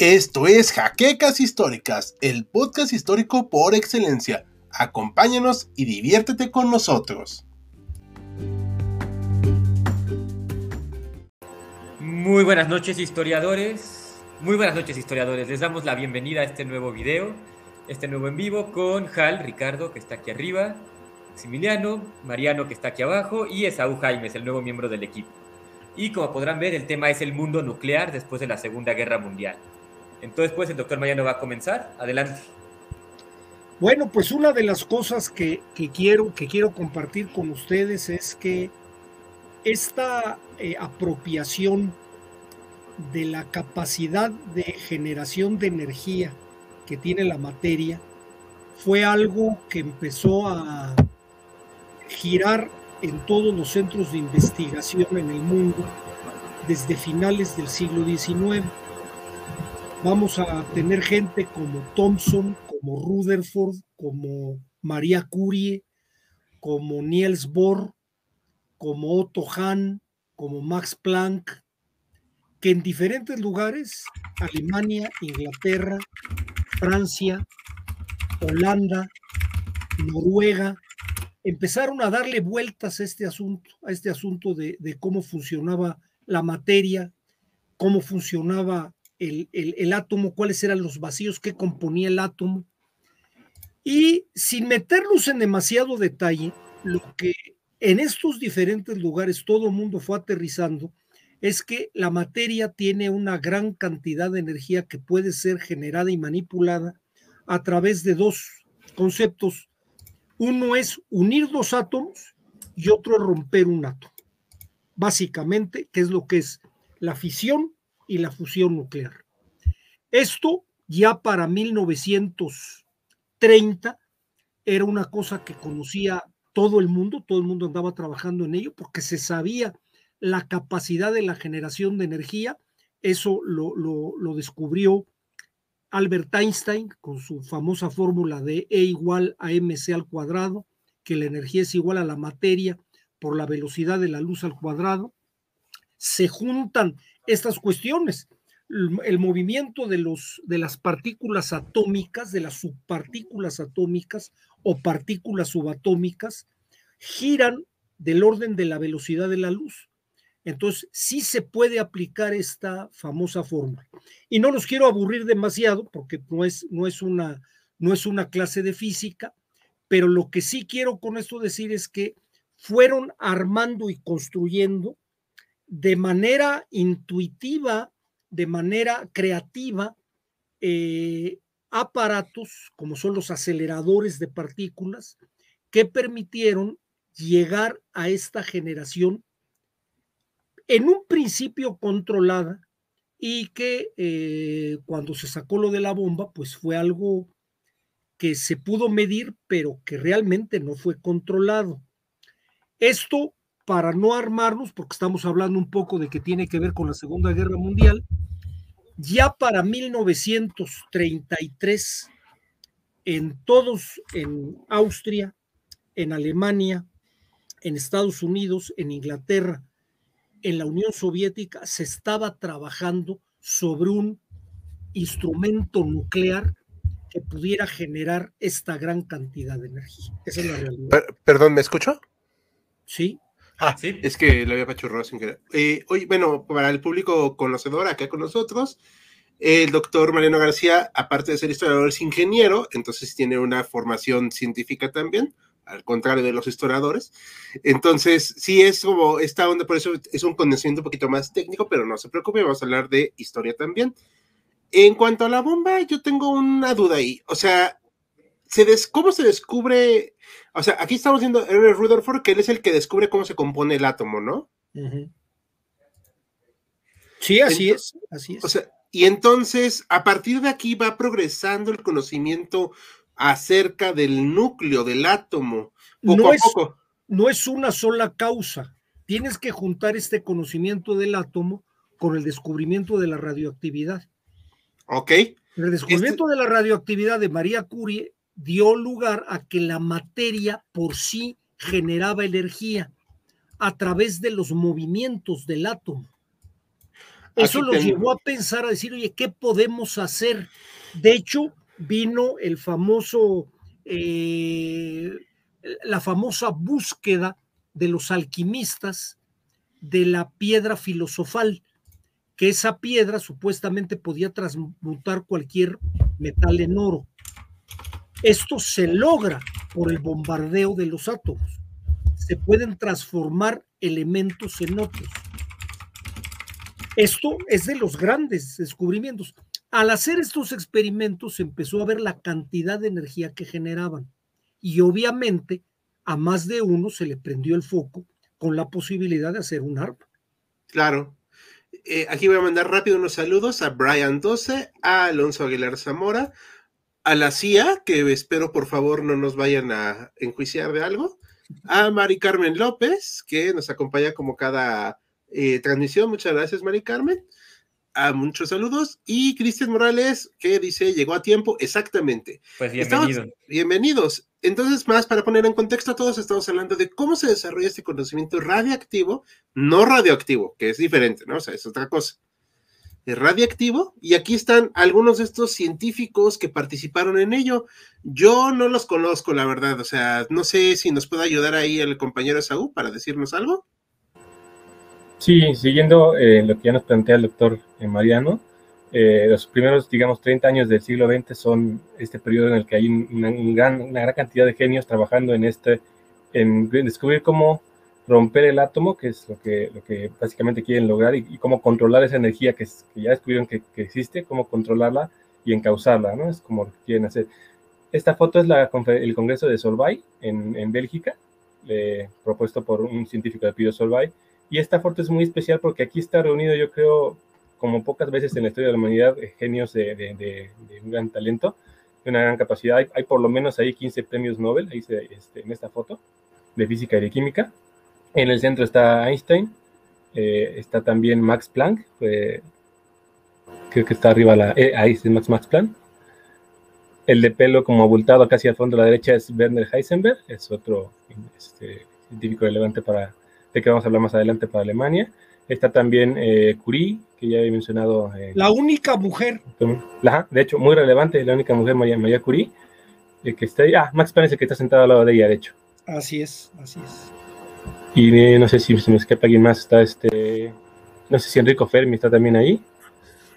Esto es Jaquecas Históricas, el podcast histórico por excelencia. Acompáñanos y diviértete con nosotros. Muy buenas noches historiadores, muy buenas noches historiadores. Les damos la bienvenida a este nuevo video, este nuevo en vivo con Hal, Ricardo, que está aquí arriba, Maximiliano, Mariano, que está aquí abajo, y Esaú Jaimes, el nuevo miembro del equipo. Y como podrán ver, el tema es el mundo nuclear después de la Segunda Guerra Mundial. Entonces, pues el doctor Mariano va a comenzar. Adelante. Bueno, pues una de las cosas que, quiero, que quiero compartir con ustedes es que esta eh, apropiación de la capacidad de generación de energía que tiene la materia fue algo que empezó a girar en todos los centros de investigación en el mundo desde finales del siglo XIX vamos a tener gente como Thomson, como Rutherford, como María Curie, como Niels Bohr, como Otto Hahn, como Max Planck, que en diferentes lugares, Alemania, Inglaterra, Francia, Holanda, Noruega, empezaron a darle vueltas a este asunto, a este asunto de, de cómo funcionaba la materia, cómo funcionaba el, átomo, cuáles eran los vacíos que componía el átomo. Y sin meternos en demasiado detalle, lo que en estos diferentes lugares todo el mundo fue aterrizando es que la materia tiene una gran cantidad de energía que puede ser generada y manipulada a través de dos conceptos. Uno es unir dos átomos y otro romper un átomo. Básicamente, ¿qué es lo que es la fisión y la fusión nuclear. Esto ya para 1930 era una cosa que conocía todo el mundo, todo el mundo andaba trabajando en ello porque se sabía la capacidad de la generación de energía. Eso lo, lo descubrió Albert Einstein con su famosa fórmula de E igual a mc al cuadrado, que la energía es igual a la materia por la velocidad de la luz al cuadrado. Se juntan estas cuestiones. El movimiento de, los, de las partículas atómicas, de las subpartículas atómicas o partículas subatómicas, giran del orden de la velocidad de la luz. Entonces, sí se puede aplicar esta famosa fórmula. Y no los quiero aburrir demasiado porque no es, no es, una, no es una clase de física, pero lo que sí quiero con esto decir es que fueron armando y construyendo de manera intuitiva, de manera creativa, eh, aparatos como son los aceleradores de partículas que permitieron llegar a esta generación en un principio controlada y que eh, cuando se sacó lo de la bomba, pues fue algo que se pudo medir, pero que realmente no fue controlado. Esto para no armarnos, porque estamos hablando un poco de que tiene que ver con la Segunda Guerra Mundial, ya para 1933, en todos, en Austria, en Alemania, en Estados Unidos, en Inglaterra, en la Unión Soviética, se estaba trabajando sobre un instrumento nuclear que pudiera generar esta gran cantidad de energía. Esa es la realidad. perdón, ¿me escucho? Sí. Ah, sí. Es que lo había pachurrado sin querer. Eh, hoy, bueno, para el público conocedor acá con nosotros, el doctor Mariano García, aparte de ser historiador, es ingeniero, entonces tiene una formación científica también, al contrario de los historiadores. Entonces, sí es como esta onda, por eso es un conocimiento un poquito más técnico, pero no se preocupe, vamos a hablar de historia también. En cuanto a la bomba, yo tengo una duda ahí. O sea, ¿cómo se descubre? O sea, aquí estamos viendo a Rutherford, que él es el que descubre cómo se compone el átomo, ¿no? Sí, así es, así es. O sea, y entonces, a partir de aquí va progresando el conocimiento acerca del núcleo, del átomo, poco no a es, poco. No es una sola causa. Tienes que juntar este conocimiento del átomo con el descubrimiento de la radioactividad. Ok. El descubrimiento este de la radioactividad de María Curie dio lugar a que la materia por sí generaba energía a través de los movimientos del átomo. Eso los llevó a pensar, a decir, oye, ¿qué podemos hacer? De hecho, vino el famoso, eh, la famosa búsqueda de los alquimistas de la piedra filosofal, que esa piedra supuestamente podía transmutar cualquier metal en oro. Esto se logra por el bombardeo de los átomos. Se pueden transformar elementos en otros. Esto es de los grandes descubrimientos. Al hacer estos experimentos se empezó a ver la cantidad de energía que generaban y obviamente a más de uno se le prendió el foco con la posibilidad de hacer un arma. Claro. Eh, aquí voy a mandar rápido unos saludos a Brian 12, a Alonso Aguilar Zamora, a la CIA, que espero por favor no nos vayan a enjuiciar de algo, a Mari Carmen López, que nos acompaña como cada eh, transmisión. Muchas gracias, Mari Carmen. A muchos saludos. Y Cristian Morales, que dice, llegó a tiempo. Exactamente. Pues bienvenidos. bienvenidos. Entonces, más para poner en contexto a todos, estamos hablando de cómo se desarrolla este conocimiento radiactivo, no radioactivo, que es diferente, ¿no? O sea, es otra cosa radiactivo y aquí están algunos de estos científicos que participaron en ello. Yo no los conozco, la verdad, o sea, no sé si nos puede ayudar ahí el compañero Saúl para decirnos algo. Sí, siguiendo eh, lo que ya nos plantea el doctor eh, Mariano, eh, los primeros, digamos, 30 años del siglo XX son este periodo en el que hay una, gran, una gran cantidad de genios trabajando en este, en descubrir cómo romper el átomo, que es lo que, lo que básicamente quieren lograr, y, cómo controlar esa energía que, ya descubrieron que, existe, cómo controlarla y encauzarla, ¿no? Es como lo que quieren hacer. Esta foto es la, el Congreso de Solvay en, en Bélgica, eh, propuesto por un científico de Pido Solvay, y esta foto es muy especial porque aquí está reunido, yo creo, como pocas veces en la historia de la humanidad, eh, genios de, de, de, un gran talento, de una gran capacidad. Hay, hay, por lo menos ahí 15 premios Nobel ahí se, este, en esta foto de física y de química. En el centro está Einstein, eh, está también Max Planck, creo que está arriba, la, eh, ahí es Max, Max Planck. El de pelo como abultado casi al fondo a la derecha es Werner Heisenberg, es otro este, científico relevante para, de que vamos a hablar más adelante para Alemania. Está también eh, Curie, que ya he mencionado. la única mujer. de hecho, muy relevante, la única mujer, María, María Curie, que está ahí. Ah, Max Planck es el que está sentado al lado de ella, de hecho. Así es, así es. Y no sé si se me escapa alguien más. Está este. No sé si Enrico Fermi está también ahí.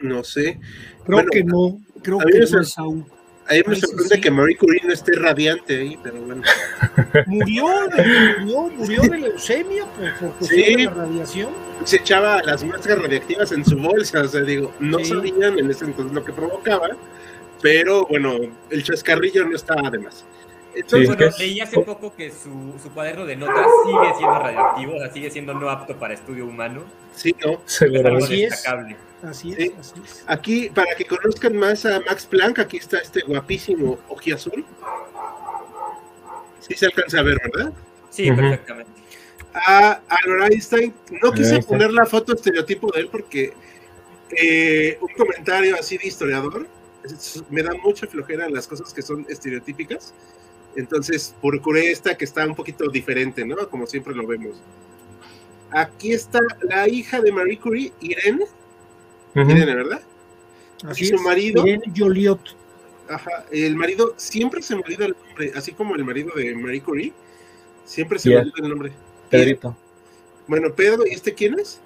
No sé. Creo que no. Creo que no es aún. A mí me sorprende que Marie Curie no esté radiante ahí, pero bueno. Murió de, murió, murió de leucemia por, por sí. de la radiación. Se echaba las muestras radiactivas en su bolsa, o sea, digo, no sabían en ese entonces lo que provocaba, pero bueno, el chascarrillo no estaba de más. Entonces, bueno, leí hace poco que su, su, cuaderno de notas sigue siendo radioactivo, o sea, sigue siendo no apto para estudio humano. Sí, no. Así es. Así es, así es. Aquí, para que conozcan más a Max Planck, aquí está este guapísimo ojiazul. Sí se alcanza a ver, ¿verdad? Sí, perfectamente. A Albert Einstein, no quise poner la foto estereotipo de él porque eh, un comentario así de historiador me da mucha flojera las cosas que son estereotípicas. Entonces procuré esta que está un poquito diferente, ¿no? Como siempre lo vemos. Aquí está la hija de Marie Curie, Irene. Irene, ¿verdad? Así y su marido. Irene Joliot. Ajá, el marido siempre se me olvida el nombre, así como el marido de Marie Curie. Siempre se me olvida el nombre. Pedrito. Bueno, Pedro, ¿y este quién es?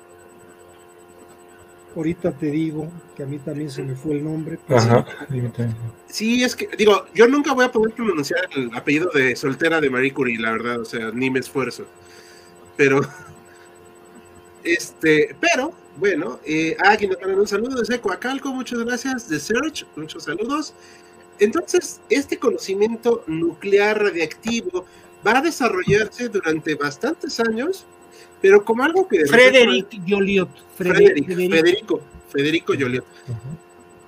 Ahorita te digo que a mí también se me fue el nombre. Ajá. Sí, es que, digo, yo nunca voy a poder pronunciar el apellido de soltera de Marie Curie, la verdad, o sea, ni me esfuerzo. Pero, este, pero, bueno, eh, aquí nos mandan un saludo de Coacalco, muchas gracias, de Search, muchos saludos. Entonces, este conocimiento nuclear radiactivo va a desarrollarse durante bastantes años pero como algo que... Frederic Joliot. Federico, Federico Joliot.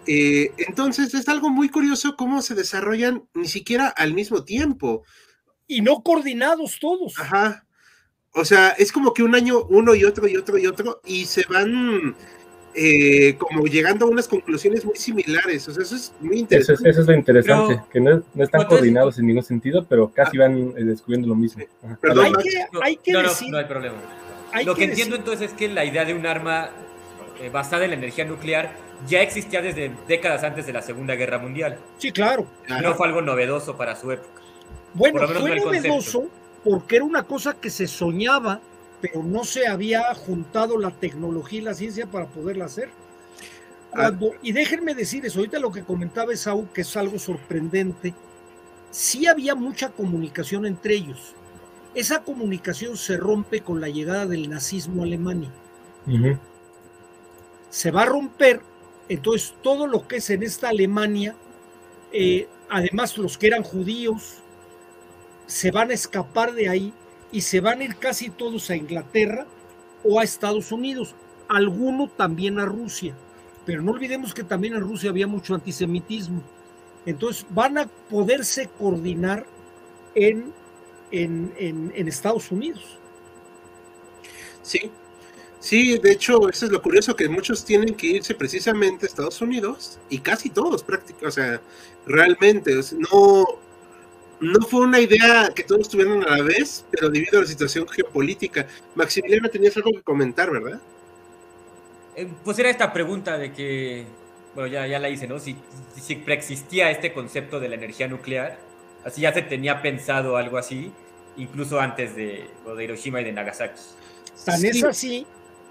Eh, entonces es algo muy curioso cómo se desarrollan ni siquiera al mismo tiempo. Y no coordinados todos. Ajá. O sea, es como que un año uno y otro y otro y otro y se van eh, como llegando a unas conclusiones muy similares. O sea, eso es muy interesante. Eso, es lo interesante, que no, están coordinados en ningún sentido, pero casi ah. van eh, descubriendo lo mismo. Perdón, hay que, hay que no, decir, no, hay problema lo que, entiendo entonces es que la idea de un arma eh, basada en la energía nuclear ya existía desde décadas antes de la Segunda Guerra Mundial. Sí, claro. No fue algo novedoso para su época. Bueno, fue novedoso porque era una cosa que se soñaba, pero no se había juntado la tecnología y la ciencia para poderla hacer. Ah. y déjenme decir eso, ahorita lo que comentaba Esaú, que es algo sorprendente, sí había mucha comunicación entre ellos. Esa comunicación se rompe con la llegada del nazismo a Alemania. Se va a romper, entonces todo lo que es en esta Alemania, eh, además los que eran judíos, se van a escapar de ahí y se van a ir casi todos a Inglaterra o a Estados Unidos, alguno también a Rusia. Pero no olvidemos que también en Rusia había mucho antisemitismo. Entonces van a poderse coordinar en, en, Estados Unidos. Sí, sí, de hecho, eso es lo curioso, que muchos tienen que irse precisamente a Estados Unidos y casi todos prácticamente, o sea, realmente, no, no fue una idea que todos tuvieran a la vez, pero debido a la situación geopolítica. Maximiliano, tenías algo que comentar, ¿verdad? Eh, pues era esta pregunta de que bueno, ya, ya la hice, ¿no? Si, si preexistía este concepto de la energía nuclear, así ya se tenía pensado algo así, incluso antes de, de Hiroshima y de Nagasaki. Tan es así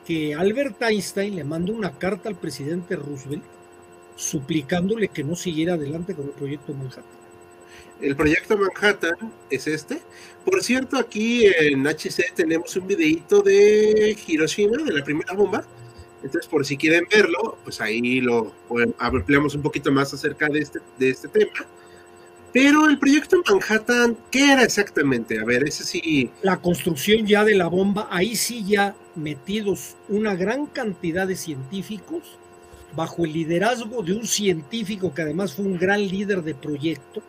que Albert Einstein le mandó una carta al presidente Roosevelt suplicándole que no siguiera adelante con el proyecto Manhattan. El proyecto Manhattan es este. Por cierto, aquí en HC tenemos un videito de Hiroshima, de la primera bomba, entonces, por si quieren verlo, pues ahí lo ampliamos un poquito más acerca de este, de este tema. Pero el proyecto Manhattan, ¿qué era exactamente? A ver, ese sí. La construcción ya de la bomba, ahí sí ya metidos una gran cantidad de científicos bajo el liderazgo de un científico que además fue un gran líder de proyecto,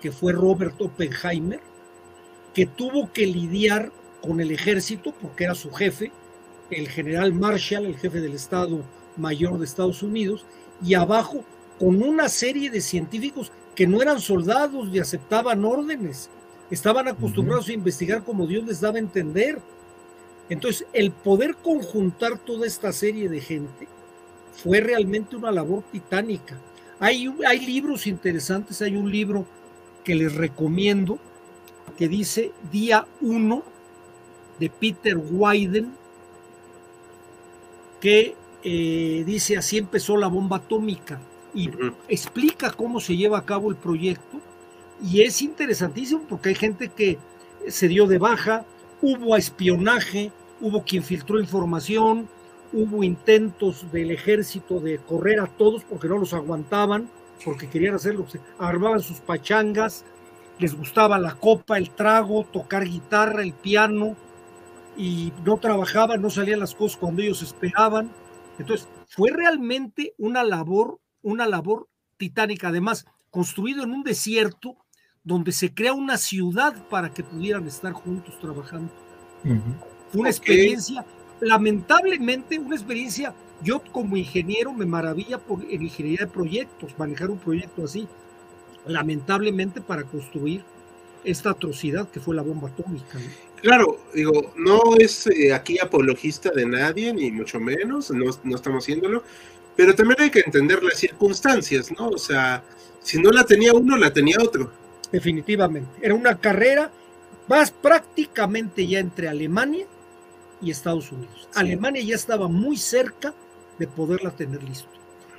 que fue Robert Oppenheimer, que tuvo que lidiar con el ejército porque era su jefe, el general Marshall, el jefe del Estado Mayor de Estados Unidos, y abajo con una serie de científicos que no eran soldados y aceptaban órdenes, estaban acostumbrados a investigar como Dios les daba a entender. Entonces, el poder conjuntar toda esta serie de gente fue realmente una labor titánica. Hay, hay libros interesantes, hay un libro que les recomiendo que dice Día 1 de Peter Wyden, que eh, dice así empezó la bomba atómica y explica cómo se lleva a cabo el proyecto. Y es interesantísimo porque hay gente que se dio de baja, hubo espionaje, hubo quien filtró información, hubo intentos del ejército de correr a todos porque no los aguantaban, porque querían hacerlo, armaban sus pachangas, les gustaba la copa, el trago, tocar guitarra, el piano, y no trabajaban, no salían las cosas cuando ellos esperaban. Entonces, fue realmente una labor, una labor titánica, además, construido en un desierto donde se crea una ciudad para que pudieran estar juntos trabajando. Fue una experiencia, lamentablemente, una experiencia, yo como ingeniero me maravilla por en ingeniería de proyectos, manejar un proyecto así. Lamentablemente para construir esta atrocidad que fue la bomba atómica. Claro, digo, no es eh, aquí apologista de nadie, ni mucho menos, no, no estamos haciéndolo, pero también hay que entender las circunstancias, ¿no? O sea, si no la tenía uno, la tenía otro. Definitivamente, era una carrera más prácticamente ya entre Alemania y Estados Unidos. Alemania ya estaba muy cerca de poderla tener listo.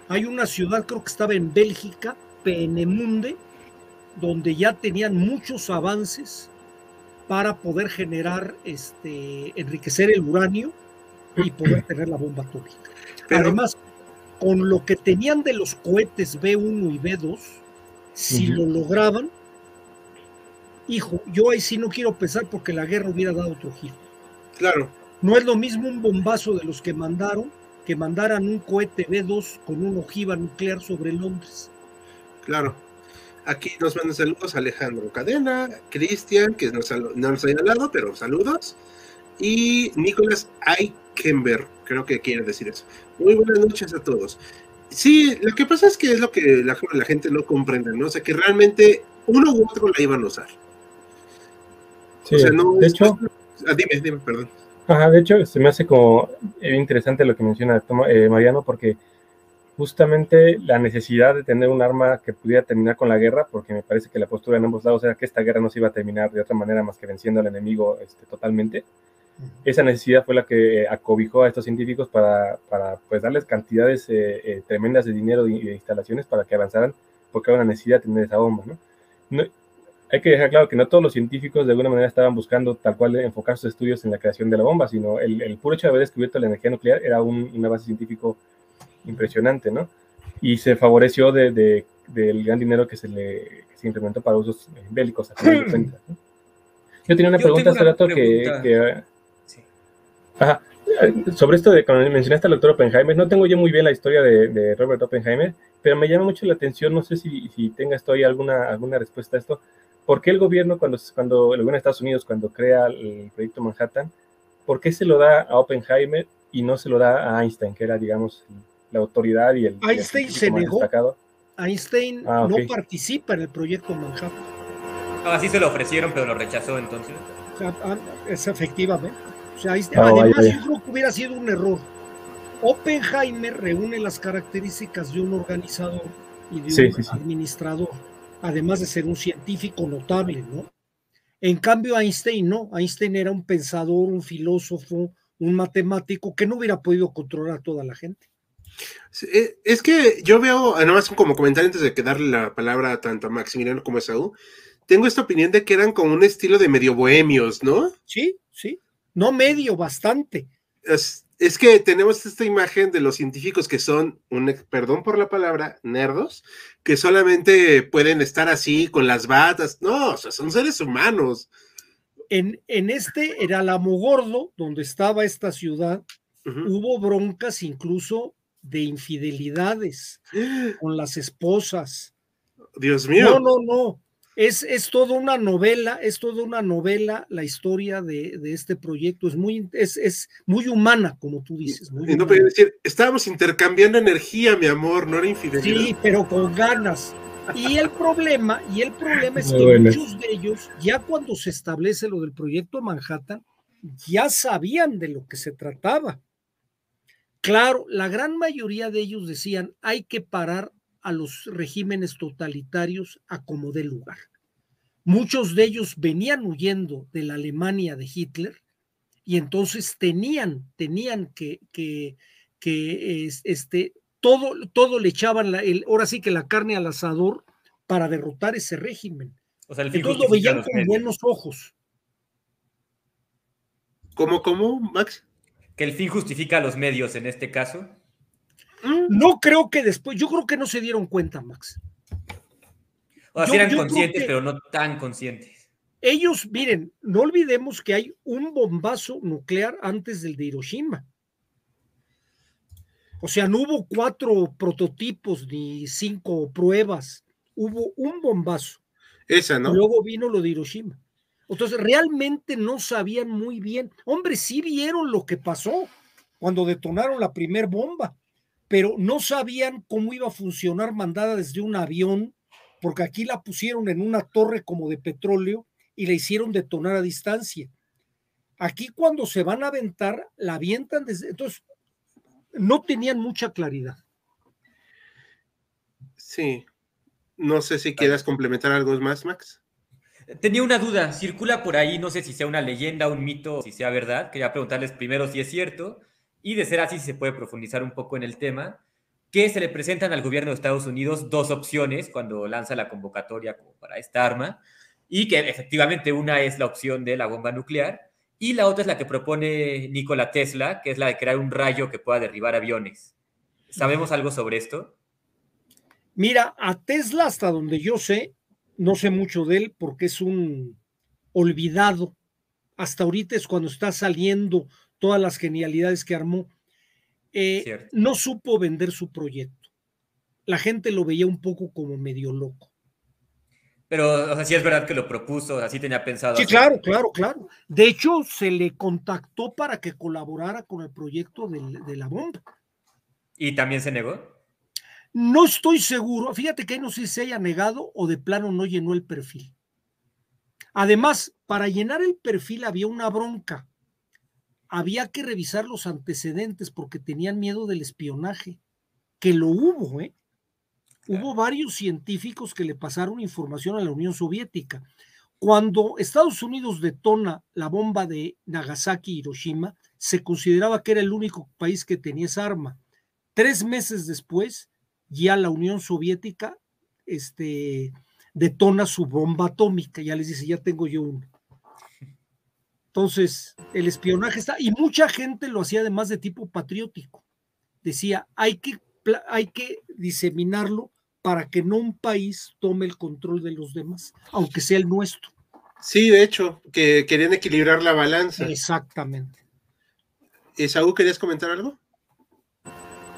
Hay una ciudad, creo que estaba en Bélgica, Peenemunde, donde ya tenían muchos avances para poder generar, este, enriquecer el uranio y poder tener la bomba atómica. Además, con lo que tenían de los cohetes B1 y B2, si lo lograban, hijo, yo ahí sí no quiero pensar porque la guerra hubiera dado otro giro. Claro. No es lo mismo un bombazo de los que mandaron que mandaran un cohete B2 con una ojiva nuclear sobre Londres. Claro. Aquí nos mandan saludos Alejandro Cadena, Cristian, que nos, no nos ha hablado, pero saludos. Y Nicolás Eikenberg, creo que quiere decir eso. Muy buenas noches a todos. Sí, lo que pasa es que es lo que la, gente no comprende, ¿no? O sea, que realmente uno u otro la iban a usar. Sí, o sea, no, de hecho, ah, dime, dime, perdón. Ajá, de hecho, se me hace como interesante lo que menciona eh, Mariano, porque justamente la necesidad de tener un arma que pudiera terminar con la guerra, porque me parece que la postura en ambos lados era que esta guerra no se iba a terminar de otra manera más que venciendo al enemigo este, totalmente. Esa necesidad fue la que acobijó a estos científicos para, para pues, darles cantidades eh, eh, tremendas de dinero y de instalaciones para que avanzaran, porque había una necesidad de tener esa bomba. ¿no? Hay que dejar claro que no todos los científicos de alguna manera estaban buscando tal cual enfocar sus estudios en la creación de la bomba, sino el, el puro hecho de haber descubierto la energía nuclear era un, una base científico impresionante, ¿no? Y se favoreció de, de, del gran dinero que se le se implementó para usos bélicos, a final de cuentas. ¿no? Yo tenía una Yo pregunta hace rato que... que sí. ajá, sobre esto de cuando mencionaste al doctor Oppenheimer, no tengo yo muy bien la historia de, de, Robert Oppenheimer, pero me llama mucho la atención, no sé si, si tengas todavía alguna, alguna respuesta a esto. ¿Por qué el gobierno, cuando, cuando el gobierno de Estados Unidos, cuando crea el proyecto Manhattan, por qué se lo da a Oppenheimer y no se lo da a Einstein, que era, digamos, la autoridad y el. Einstein se negó. Destacado. Einstein ah, okay. no participa en el proyecto Manhattan. Así se lo ofrecieron, pero lo rechazó entonces. O sea, ah, es efectivamente. O sea, Einstein, oh, además, yo creo que hubiera sido un error. Oppenheimer reúne las características de un organizador y de sí, un sí, administrador, sí. Además de ser un científico notable, ¿no? En cambio, Einstein no. Einstein era un pensador, un filósofo, un matemático que no hubiera podido controlar a toda la gente. Eh, es que yo veo, además como comentario antes de que darle la palabra tanto a Maximiliano como a Saúl, tengo esta opinión de que eran como un estilo de medio bohemios, ¿no? Sí, sí. No medio, bastante. Es, es que tenemos esta imagen de los científicos que son, un, perdón por la palabra, nerdos, que solamente pueden estar así con las batas. No, o sea, son seres humanos. En, en este era Alamo Gordo, donde estaba esta ciudad, uh -huh. hubo broncas incluso de infidelidades con las esposas. Dios mío. No, no, no. Es, es toda una novela, es toda una novela la historia de, de este proyecto. Es muy, es, es, muy humana, como tú dices. y no podía decir, estábamos intercambiando energía, mi amor, no era infidelidad. Sí, pero con ganas. Y el problema, y el problema es que bueno. muchos de ellos, ya cuando se establece lo del proyecto Manhattan, ya sabían de lo que se trataba. Claro, la gran mayoría de ellos decían, hay que parar a los regímenes totalitarios a como dé lugar. Muchos de ellos venían huyendo de la Alemania de Hitler y entonces tenían, tenían que, que, que este, todo, todo le echaban, la, el, ahora sí que la carne al asador para derrotar ese régimen. O sea, entonces lo veían con medios. buenos ojos. ¿Cómo, cómo, Max? que el fin justifica los medios en este caso? Mm. No creo que después, yo creo que no se dieron cuenta, Max. O sea, yo, eran yo conscientes, pero no tan conscientes. Ellos, miren, no olvidemos que hay un bombazo nuclear antes del de Hiroshima. O sea, no hubo cuatro prototipos ni cinco pruebas, hubo un bombazo. Esa, ¿no? Y luego vino lo de Hiroshima. Entonces, realmente no sabían muy bien. Hombre, sí vieron lo que pasó cuando detonaron la primer bomba, pero no sabían cómo iba a funcionar mandada desde un avión, porque aquí la pusieron en una torre como de petróleo y la hicieron detonar a distancia. Aquí cuando se van a aventar, la avientan desde... Entonces, no tenían mucha claridad. Sí. No sé si quieras complementar algo más, Max. Tenía una duda, circula por ahí, no sé si sea una leyenda, un mito, si sea verdad. Quería preguntarles primero si es cierto y de ser así si se puede profundizar un poco en el tema, que se le presentan al gobierno de Estados Unidos dos opciones cuando lanza la convocatoria como para esta arma y que efectivamente una es la opción de la bomba nuclear y la otra es la que propone Nikola Tesla, que es la de crear un rayo que pueda derribar aviones. ¿Sabemos algo sobre esto? Mira, a Tesla, hasta donde yo sé, no sé mucho de él porque es un olvidado. Hasta ahorita es cuando está saliendo todas las genialidades que armó. Eh, no supo vender su proyecto. La gente lo veía un poco como medio loco. Pero, o sea, sí es verdad que lo propuso, así tenía pensado. Sí, claro, claro, claro. De hecho, se le contactó para que colaborara con el proyecto de, de la bomba. ¿Y también se negó? No estoy seguro, fíjate que no sé si se haya negado o de plano no llenó el perfil. Además, para llenar el perfil había una bronca. Había que revisar los antecedentes porque tenían miedo del espionaje, que lo hubo, ¿eh? Hubo varios científicos que le pasaron información a la Unión Soviética. Cuando Estados Unidos detona la bomba de Nagasaki y Hiroshima, se consideraba que era el único país que tenía esa arma. Tres meses después, ya la Unión Soviética este, detona su bomba atómica, ya les dice, ya tengo yo uno. Entonces, el espionaje está, y mucha gente lo hacía además de tipo patriótico. Decía, hay que, hay que diseminarlo para que no un país tome el control de los demás, aunque sea el nuestro. Sí, de hecho, que querían equilibrar la balanza. Exactamente. Saúl, ¿querías comentar algo?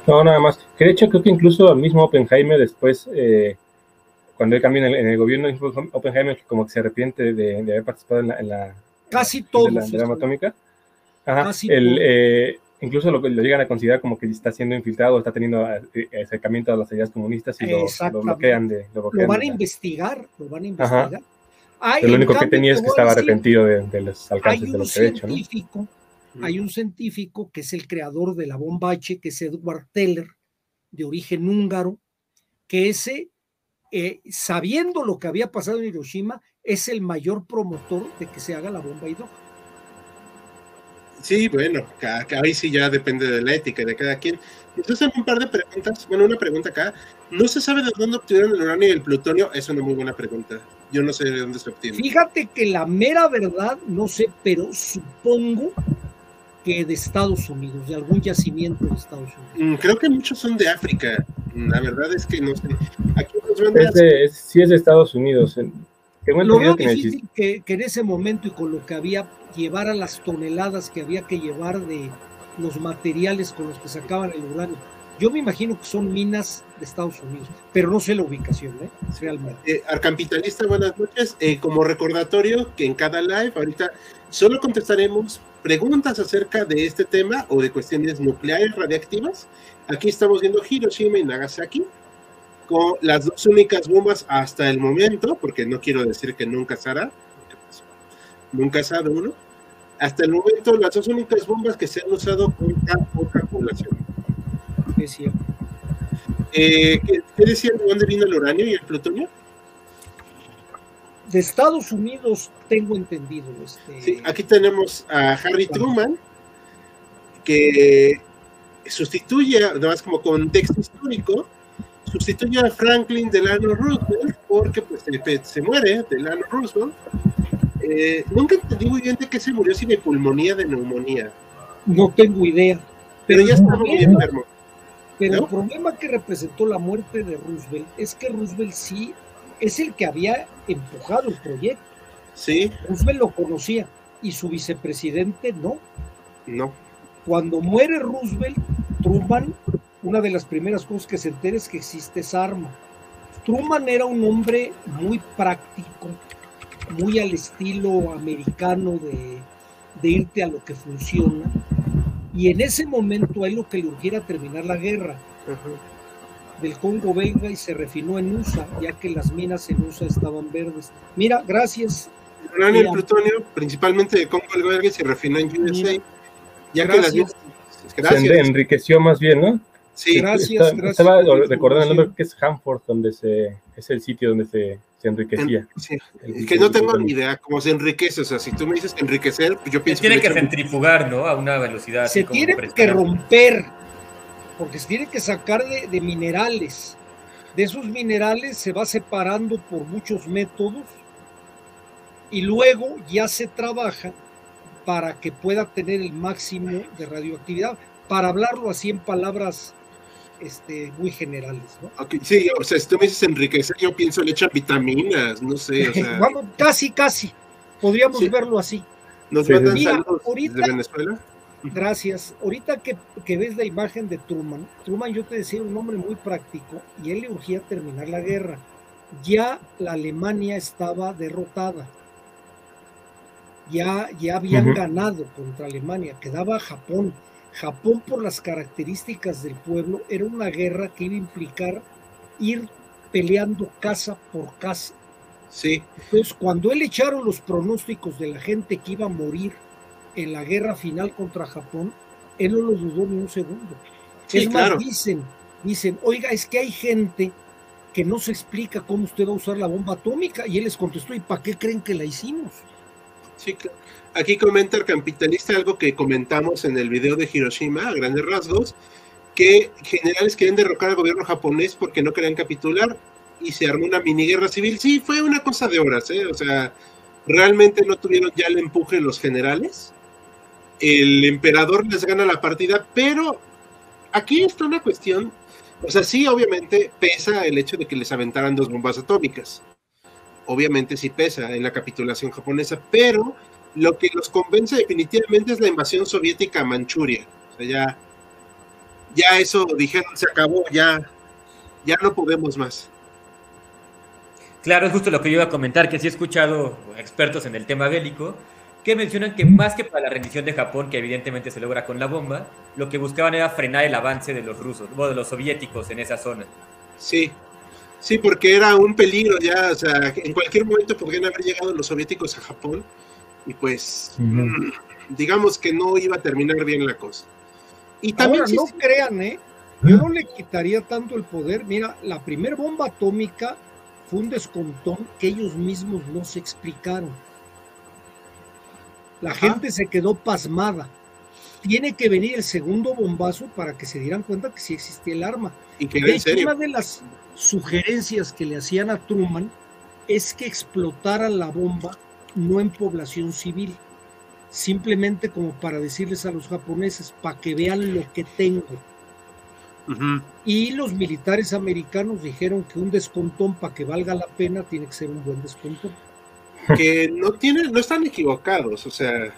No, nada más. Que de hecho creo que incluso el mismo Oppenheimer después, eh, cuando él cambia en el, gobierno, Oppenheimer como que se arrepiente de, haber participado en la, Casi todo. De la, atómica. Eh, incluso lo, lo, llegan a considerar como que está siendo infiltrado, está teniendo eh, acercamiento a las ideas comunistas y lo, bloquean de. Lo, van a investigar, lo van a investigar. lo único que tenía es que estaba arrepentido de, los alcances de lo que ha hecho. ¿no? Hay un científico que es el creador de la bomba H, que es Edward Teller, de origen húngaro, que ese, eh, sabiendo lo que había pasado en Hiroshima, es el mayor promotor de que se haga la bomba hidrógeno. Sí, bueno, ahí sí ya depende de la ética de cada quien. Entonces, un par de preguntas. Bueno, una pregunta acá. ¿No se sabe de dónde obtuvieron el uranio y el plutonio? Es una muy buena pregunta. Yo no sé de dónde se obtiene. Fíjate que la mera verdad, no sé, pero supongo que de Estados Unidos, de algún yacimiento de Estados Unidos. Mm, creo que muchos son de África. La verdad es que no sé. Aquí es sí es de Estados Unidos. Lo veo que difícil que, que, en ese momento y con lo que había, llevar a las toneladas que había que llevar de los materiales con los que sacaban el uranio. Yo me imagino que son minas de Estados Unidos, pero no sé la ubicación, ¿eh? realmente. Eh, Arcapitalista, buenas noches. Eh, como recordatorio que en cada live ahorita solo contestaremos preguntas acerca de este tema o de cuestiones nucleares radiactivas. Aquí estamos viendo Hiroshima y Nagasaki con las dos únicas bombas hasta el momento, porque no quiero decir que nunca se hará, nunca se ha uno, hasta el momento las dos únicas bombas que se han usado contra otra población. Es cierto. Eh, ¿qué, decían de dónde vino el uranio y el plutonio? De Estados Unidos tengo entendido. Este... Sí, aquí tenemos a Harry Truman, que sustituye, además como contexto histórico, sustituye a Franklin Delano Roosevelt porque pues, se, muere Delano Roosevelt. Eh, nunca entendí muy bien de qué se murió, si de pulmonía, de neumonía. No tengo idea. Pero, ya está muy enfermo. Pero el problema que representó la muerte de Roosevelt es que Roosevelt sí es el que había empujado el proyecto. Sí. Roosevelt lo conocía y su vicepresidente no. No. Cuando muere Roosevelt, Truman una de las primeras cosas que se entera es que existe esa arma. Truman era un hombre muy práctico, muy al estilo americano de, irte a lo que funciona. Y en ese momento a él lo que le urgiera terminar la guerra del Congo belga y se refinó en USA, ya que las minas en USA estaban verdes. Mira, gracias. El y plutonio, principalmente de Congo belga, y se refinó en USA, ya que las minas. Se enriqueció más bien, ¿no? Sí, gracias, gracias. Estaba recordando el nombre que es Hanford, donde se, es el sitio donde se, se enriquecía. Sí. que no tengo ni idea cómo se enriquece. O sea, si tú me dices enriquecer, pues yo pienso se tiene que, centrifugar, ¿no? A una velocidad. Se tiene que romper, porque se tiene que sacar de, de minerales. De esos minerales se va separando por muchos métodos y luego ya se trabaja para que pueda tener el máximo de radioactividad. Para hablarlo así en palabras este, muy generales. ¿no? sí, o sea, si tú me dices enriquecer, yo pienso le echan vitaminas, no sé. O sea... casi, casi. Podríamos verlo así. Nos mandan saludos ahorita, desde Venezuela. Gracias. Ahorita que, que, ves la imagen de Truman, Truman yo te decía un hombre muy práctico y él le urgía terminar la guerra. Ya la Alemania estaba derrotada. Ya, ya habían ganado contra Alemania, quedaba Japón Japón, por las características del pueblo, era una guerra que iba a implicar ir peleando casa por casa. Sí. Entonces, cuando él echaron los pronósticos de la gente que iba a morir en la guerra final contra Japón, él no lo dudó ni un segundo. es más, dicen, dicen, oiga, es que hay gente que no se explica cómo usted va a usar la bomba atómica. Y él les contestó, ¿y para qué creen que la hicimos? Sí, Aquí comenta el capitalista algo que comentamos en el video de Hiroshima, a grandes rasgos, que generales quieren derrocar al gobierno japonés porque no querían capitular y se armó una mini guerra civil. Sí, fue una cosa de horas, ¿eh? O sea, realmente no tuvieron ya el empuje los generales. El emperador les gana la partida, pero aquí está una cuestión. O sea, sí, obviamente pesa el hecho de que les aventaran dos bombas atómicas. Obviamente sí pesa en la capitulación japonesa, pero lo que los convence definitivamente es la invasión soviética a Manchuria. O sea, ya, ya eso dijeron, se acabó, ya, ya no podemos más. Claro, es justo lo que yo iba a comentar, que sí he escuchado expertos en el tema bélico que mencionan que más que para la rendición de Japón, que evidentemente se logra con la bomba, lo que buscaban era frenar el avance de los rusos, o de los soviéticos en esa zona. Sí, sí, porque era un peligro ya, o sea, en cualquier momento podrían haber llegado los soviéticos a Japón y pues, mm, digamos que no iba a terminar bien la cosa. Y también no crean, ¿eh? Yo no le quitaría tanto el poder. Mira, la primera bomba atómica fue un descontón que ellos mismos no se explicaron. La gente se quedó pasmada. Tiene que venir el segundo bombazo para que se dieran cuenta que sí existía el arma. Y que una de las sugerencias que le hacían a Truman es que explotara la bomba no en población civil, simplemente como para decirles a los japoneses, para que vean lo que tengo. Y los militares americanos dijeron que un descontón para que valga la pena tiene que ser un buen descontón. Que no tienen, no están equivocados, o sea,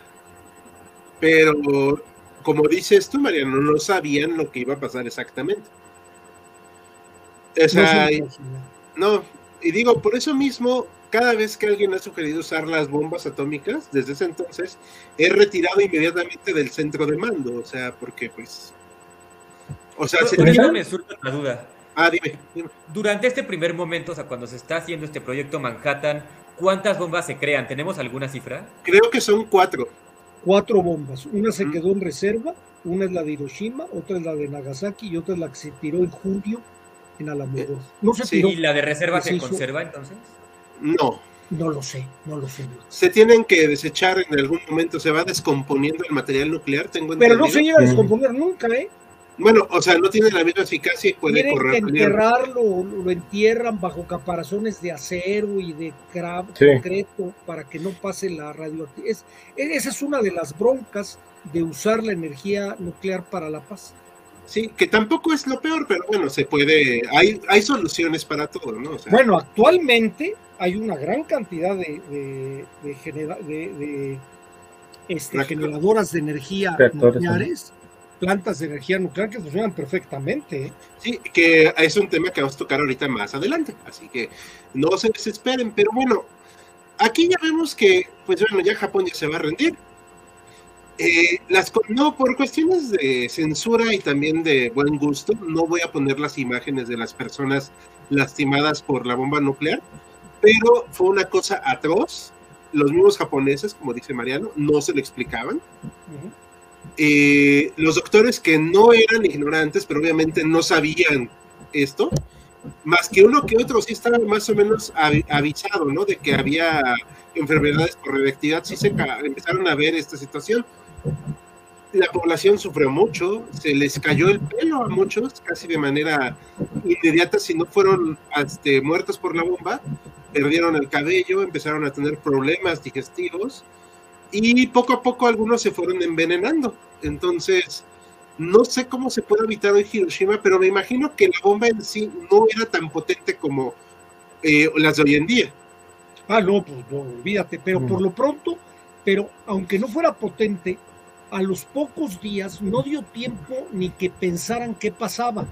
pero como dices tú, Mariano, no sabían lo que iba a pasar exactamente. O sea, no, y digo, por eso mismo, cada vez que alguien ha sugerido usar las bombas atómicas, desde ese entonces, he retirado inmediatamente del centro de mando, o sea, porque pues o sea, se me surge una duda. Ah, dime, Durante este primer momento, o sea, cuando se está haciendo este proyecto Manhattan, ¿cuántas bombas se crean? ¿Tenemos alguna cifra? Creo que son cuatro. Cuatro bombas. Una se quedó en reserva, una es la de Hiroshima, otra es la de Nagasaki y otra es la que se tiró en julio en Alamogordo. No se ¿Y la de reserva se, conserva entonces? No. No lo sé, no lo sé. Se tienen que desechar en algún momento, se va descomponiendo el material nuclear, tengo Pero no se llega a descomponer nunca, ¿eh? Bueno, o sea, no tiene la misma eficacia y puede Tienen correr. Que enterrarlo, lo entierran bajo caparazones de acero y de concreto para que no pase la radioactividad. esa es una de las broncas de usar la energía nuclear para la paz. Sí, que tampoco es lo peor, pero bueno, se puede, hay, hay soluciones para todo, ¿no? bueno, actualmente hay una gran cantidad de, de, de, este, generadoras de energía nucleares plantas de energía nuclear que funcionan perfectamente. ¿eh? Sí, que es un tema que vamos a tocar ahorita más adelante, así que no se desesperen, pero bueno, aquí ya vemos que, pues bueno, ya Japón ya se va a rendir. Eh, las, no, por cuestiones de censura y también de buen gusto, no voy a poner las imágenes de las personas lastimadas por la bomba nuclear, pero fue una cosa atroz. Los mismos japoneses, como dice Mariano, no se lo explicaban. Eh, los doctores que no eran ignorantes, pero obviamente no sabían esto, más que uno que otro sí estaba más o menos avisado, ¿no? De que había enfermedades por radioactividad, sí se empezaron a ver esta situación. La población sufrió mucho, se les cayó el pelo a muchos, casi de manera inmediata, si no fueron este, muertos por la bomba, perdieron el cabello, empezaron a tener problemas digestivos, y poco a poco algunos se fueron envenenando. Entonces, no sé cómo se puede evitar en Hiroshima, pero me imagino que la bomba en sí no era tan potente como eh, las de hoy en día. Ah, no, pues no, olvídate, pero por lo pronto, pero aunque no fuera potente, a los pocos días no dio tiempo ni que pensaran qué pasaba.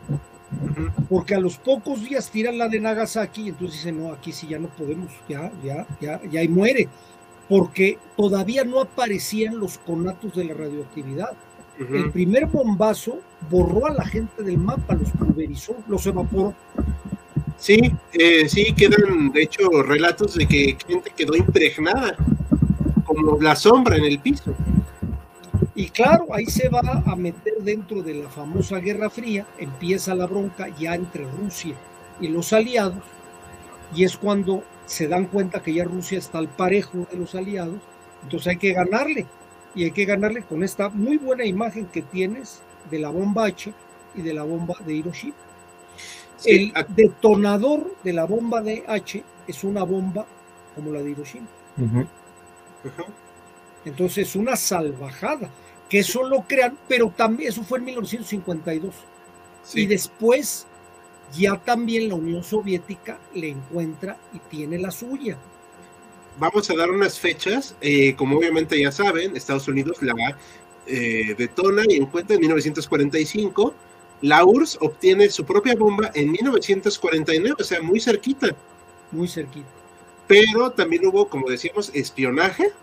Porque a los pocos días tiran la de Nagasaki y entonces dicen, no, aquí sí ya no podemos, ya, ya, ya, ya y muere porque todavía no aparecían los conatos de la radioactividad. El primer bombazo borró a la gente del mapa, los pulverizó, los evaporó. Sí, eh, sí, quedan de hecho relatos de que gente quedó impregnada, como la sombra en el piso. Y claro, ahí se va a meter dentro de la famosa Guerra Fría, empieza la bronca ya entre Rusia y los aliados, y es cuando se dan cuenta que ya Rusia está al parejo de los aliados, entonces hay que ganarle, y hay que ganarle con esta muy buena imagen que tienes de la bomba H y de la bomba de Hiroshima. el detonador de la bomba de H es una bomba como la de Hiroshima. Entonces, una salvajada, que eso lo crean, pero también eso fue en 1952. Y después ya también la Unión Soviética le encuentra y tiene la suya. Vamos a dar unas fechas, eh, como obviamente ya saben, Estados Unidos la eh, detona y encuentra en 1945. La URSS obtiene su propia bomba en 1949, o sea, muy cerquita. Muy cerquita. Pero también hubo, como decíamos, espionaje.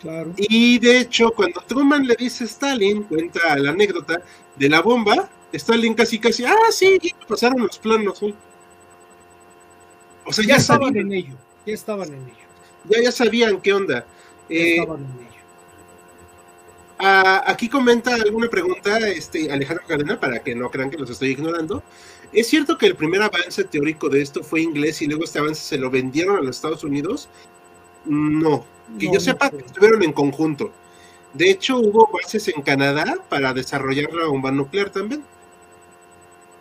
Claro. Y de hecho, cuando Truman le dice a Stalin, cuenta la anécdota de la bomba, Stalin casi casi, ah, sí, pasaron los planos. O sea, ya, estaban en ello, ya estaban en ello. Ya, ya sabían qué onda. Eh, ah, aquí comenta alguna pregunta este Alejandro Cadena para que no crean que los estoy ignorando. ¿Es cierto que el primer avance teórico de esto fue inglés y luego este avance se lo vendieron a los Estados Unidos? No, que yo sepa que estuvieron en conjunto. De hecho, hubo bases en Canadá para desarrollar la bomba nuclear también.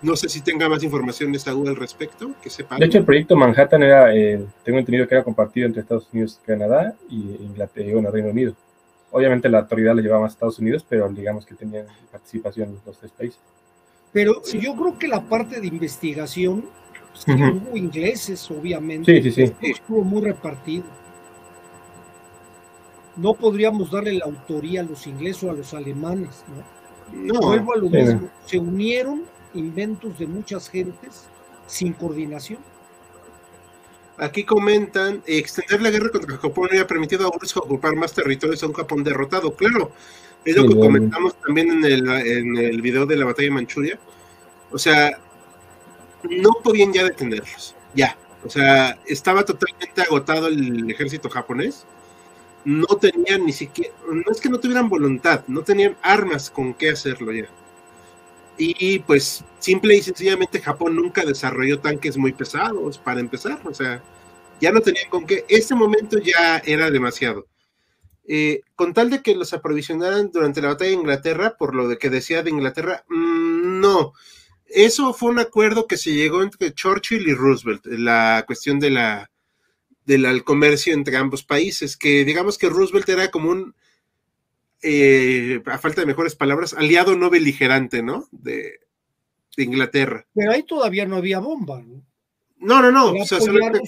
No sé si tenga más información de Saúl al respecto, que sepa. De hecho, el proyecto Manhattan era, eh, tengo entendido que era compartido entre Estados Unidos y Canadá y Inglaterra y bueno, Reino Unido. Obviamente la autoridad la llevaba a Estados Unidos, pero digamos que tenían participación los tres países. Pero yo creo que la parte de investigación, pues, hubo ingleses, obviamente. Sí, sí, sí. Estuvo muy repartido. No podríamos darle la autoría a los ingleses o a los alemanes, ¿no? No. Vuelvo a lo mismo. Se unieron inventos de muchas gentes sin coordinación. Aquí comentan, extender la guerra contra Japón había permitido a URSS ocupar más territorios a un Japón derrotado. Claro, es lo que comentamos también en el, en el video de la batalla de Manchuria. O sea, no podían ya detenerlos, ya. O sea, estaba totalmente agotado el ejército japonés. No tenían ni siquiera, no es que no tuvieran voluntad, no tenían armas con qué hacerlo ya. Y pues simple y sencillamente Japón nunca desarrolló tanques muy pesados para empezar, o sea, ya no tenían con qué. Este momento ya era demasiado. Eh, con tal de que los aprovisionaran durante la batalla de Inglaterra, por lo que decía de Inglaterra, mm, no. Eso fue un acuerdo que se llegó entre Churchill y Roosevelt, la cuestión de la, del comercio entre ambos países, que digamos que Roosevelt era como un eh, a falta de mejores palabras, aliado no beligerante, ¿no? De, Inglaterra. Pero ahí todavía no había bomba, ¿no? No, no, no.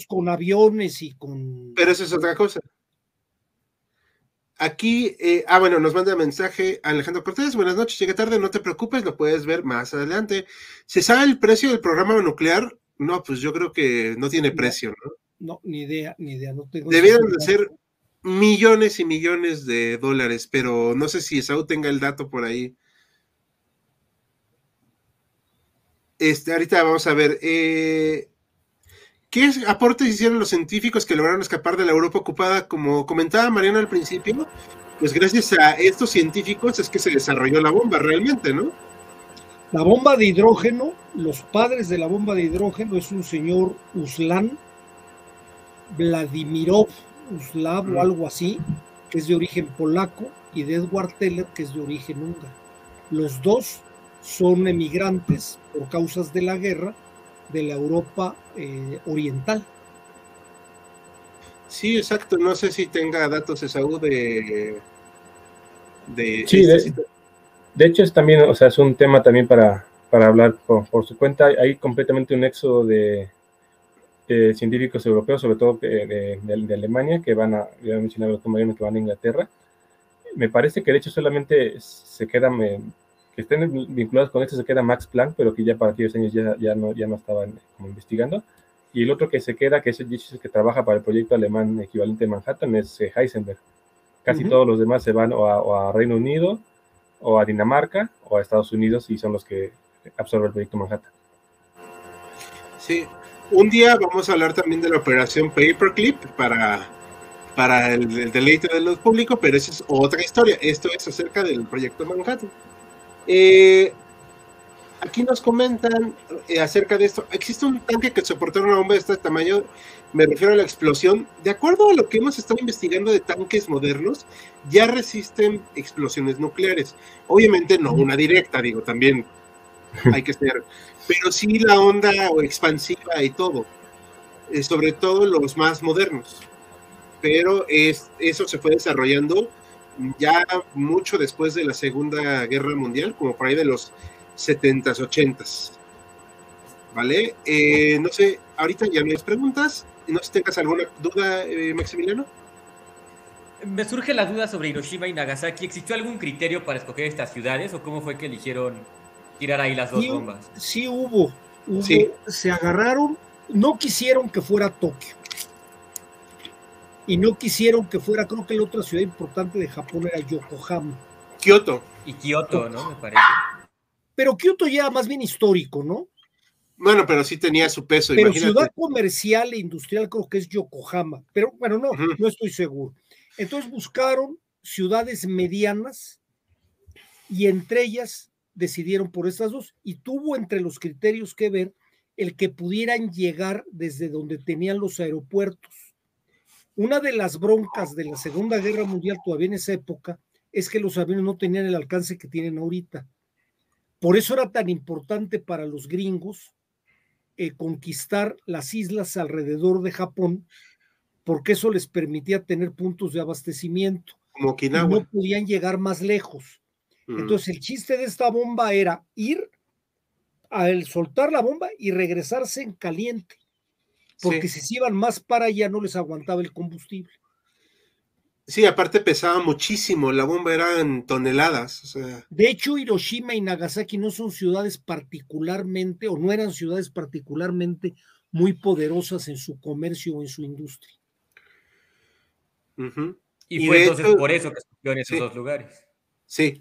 con aviones y con. Pero eso es otra cosa. Aquí, eh, ah, bueno, nos manda mensaje Alejandro Cortés. Buenas noches, llega tarde, no te preocupes, lo puedes ver más adelante. ¿Se sabe el precio del programa nuclear? No, pues yo creo que no tiene precio, ¿no? No, ni idea, ni idea. No tengo Debieron de ser millones y millones de dólares, pero no sé si Saúl tenga el dato por ahí. Este, ahorita vamos a ver. Eh, ¿Qué aportes hicieron los científicos que lograron escapar de la Europa ocupada? Como comentaba Mariana al principio, pues gracias a estos científicos es que se desarrolló la bomba realmente, ¿no? La bomba de hidrógeno, los padres de la bomba de hidrógeno es un señor Uslan Vladimirov Uslav o algo así, que es de origen polaco, y de Edward Teller, que es de origen húngaro. Los dos son emigrantes por causas de la guerra de la Europa eh, oriental. Sí, exacto. No sé si tenga datos Esaú de. de sí, de, hecho es también, o sea, es un tema también para, para hablar por, por su cuenta. Hay completamente un éxodo de, eh, científicos europeos, sobre todo de, Alemania, que van a, ya mencionaba que van a Inglaterra. Me parece que de hecho solamente se quedan, eh, que estén vinculados con esto, se queda Max Planck, pero que ya para aquellos años ya, ya, no, ya no estaban como investigando. Y el otro que se queda, que es el que trabaja para el proyecto alemán equivalente a Manhattan, es eh, Heisenberg. Casi todos los demás se van o a, o a Reino Unido, o a Dinamarca, o a Estados Unidos, y son los que absorben el proyecto Manhattan. Sí, un día vamos a hablar también de la operación Paperclip para, para el, deleite del público, pero esa es otra historia. Esto es acerca del proyecto Manhattan. Eh, aquí nos comentan eh, acerca de esto. Existe un tanque que soporta una bomba de este tamaño. Me refiero a la explosión. De acuerdo a lo que hemos estado investigando de tanques modernos, ya resisten explosiones nucleares. Obviamente no una directa, digo, también hay que ser, pero sí la onda expansiva y todo, eh, sobre todo los más modernos. Pero es, eso se fue desarrollando ya mucho después de la Segunda Guerra Mundial, como por ahí de los 70s, 80s. ¿Vale? Eh, no sé, ahorita ya no hay preguntas. No sé si tengas alguna duda, eh, Maximiliano. Me surge la duda sobre Hiroshima y Nagasaki. ¿Existió algún criterio para escoger estas ciudades o cómo fue que eligieron tirar ahí las dos bombas? Sí hubo. Sí. Se agarraron, no quisieron que fuera Tokio. Y no quisieron que fuera, creo que la otra ciudad importante de Japón era Yokohama. Kioto. Y Kioto, ¿no? Me parece. Pero Kioto ya más bien histórico, ¿no? Bueno, pero sí tenía su peso. Pero ciudad comercial e industrial creo que es Yokohama. Pero bueno, no, no estoy seguro. Entonces buscaron ciudades medianas y entre ellas decidieron por estas dos y tuvo entre los criterios que ver el que pudieran llegar desde donde tenían los aeropuertos. Una de las broncas de la Segunda Guerra Mundial todavía en esa época es que los aviones no tenían el alcance que tienen ahorita. Por eso era tan importante para los gringos eh, conquistar las islas alrededor de Japón, porque eso les permitía tener puntos de abastecimiento. Como No podían llegar más lejos. Entonces, el chiste de esta bomba era ir al soltar la bomba y regresarse en caliente, porque si se iban más para allá no les aguantaba el combustible. Sí, aparte pesaba muchísimo, la bomba era en toneladas. De hecho, Hiroshima y Nagasaki no son ciudades particularmente, o no eran ciudades particularmente muy poderosas en su comercio o en su industria. Y, fue entonces por eso que en esos dos lugares. Sí.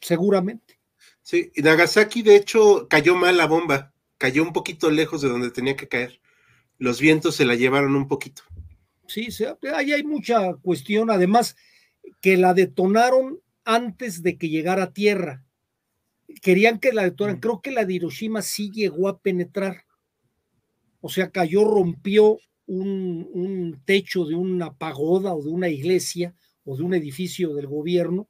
Seguramente. Sí, y Nagasaki de hecho cayó mal la bomba, cayó un poquito lejos de donde tenía que caer. Los vientos se la llevaron un poquito. Sí, ahí hay mucha cuestión, además que la detonaron antes de que llegara a tierra. Querían que la detonaran, mm. creo que la de Hiroshima sí llegó a penetrar. O sea, cayó, rompió un, un techo de una pagoda o de una iglesia o de un edificio del gobierno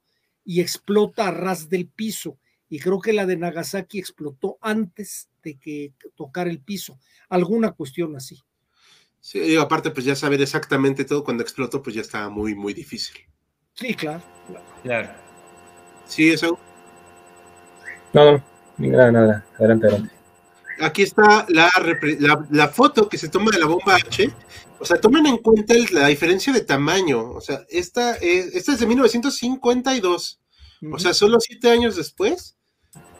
y explota a ras del piso. Y creo que la de Nagasaki explotó antes de que tocara el piso. Alguna cuestión así. Sí, aparte, pues ya saber exactamente todo cuando explotó, pues ya estaba muy, muy difícil. Sí, claro. Claro. Sí, eso. No, no, nada, nada. Adelante, adelante. Aquí está la, la, foto que se toma de la bomba H. O sea, tomen en cuenta la diferencia de tamaño. O sea, esta es, esta es de 1952. O sea, solo siete años después.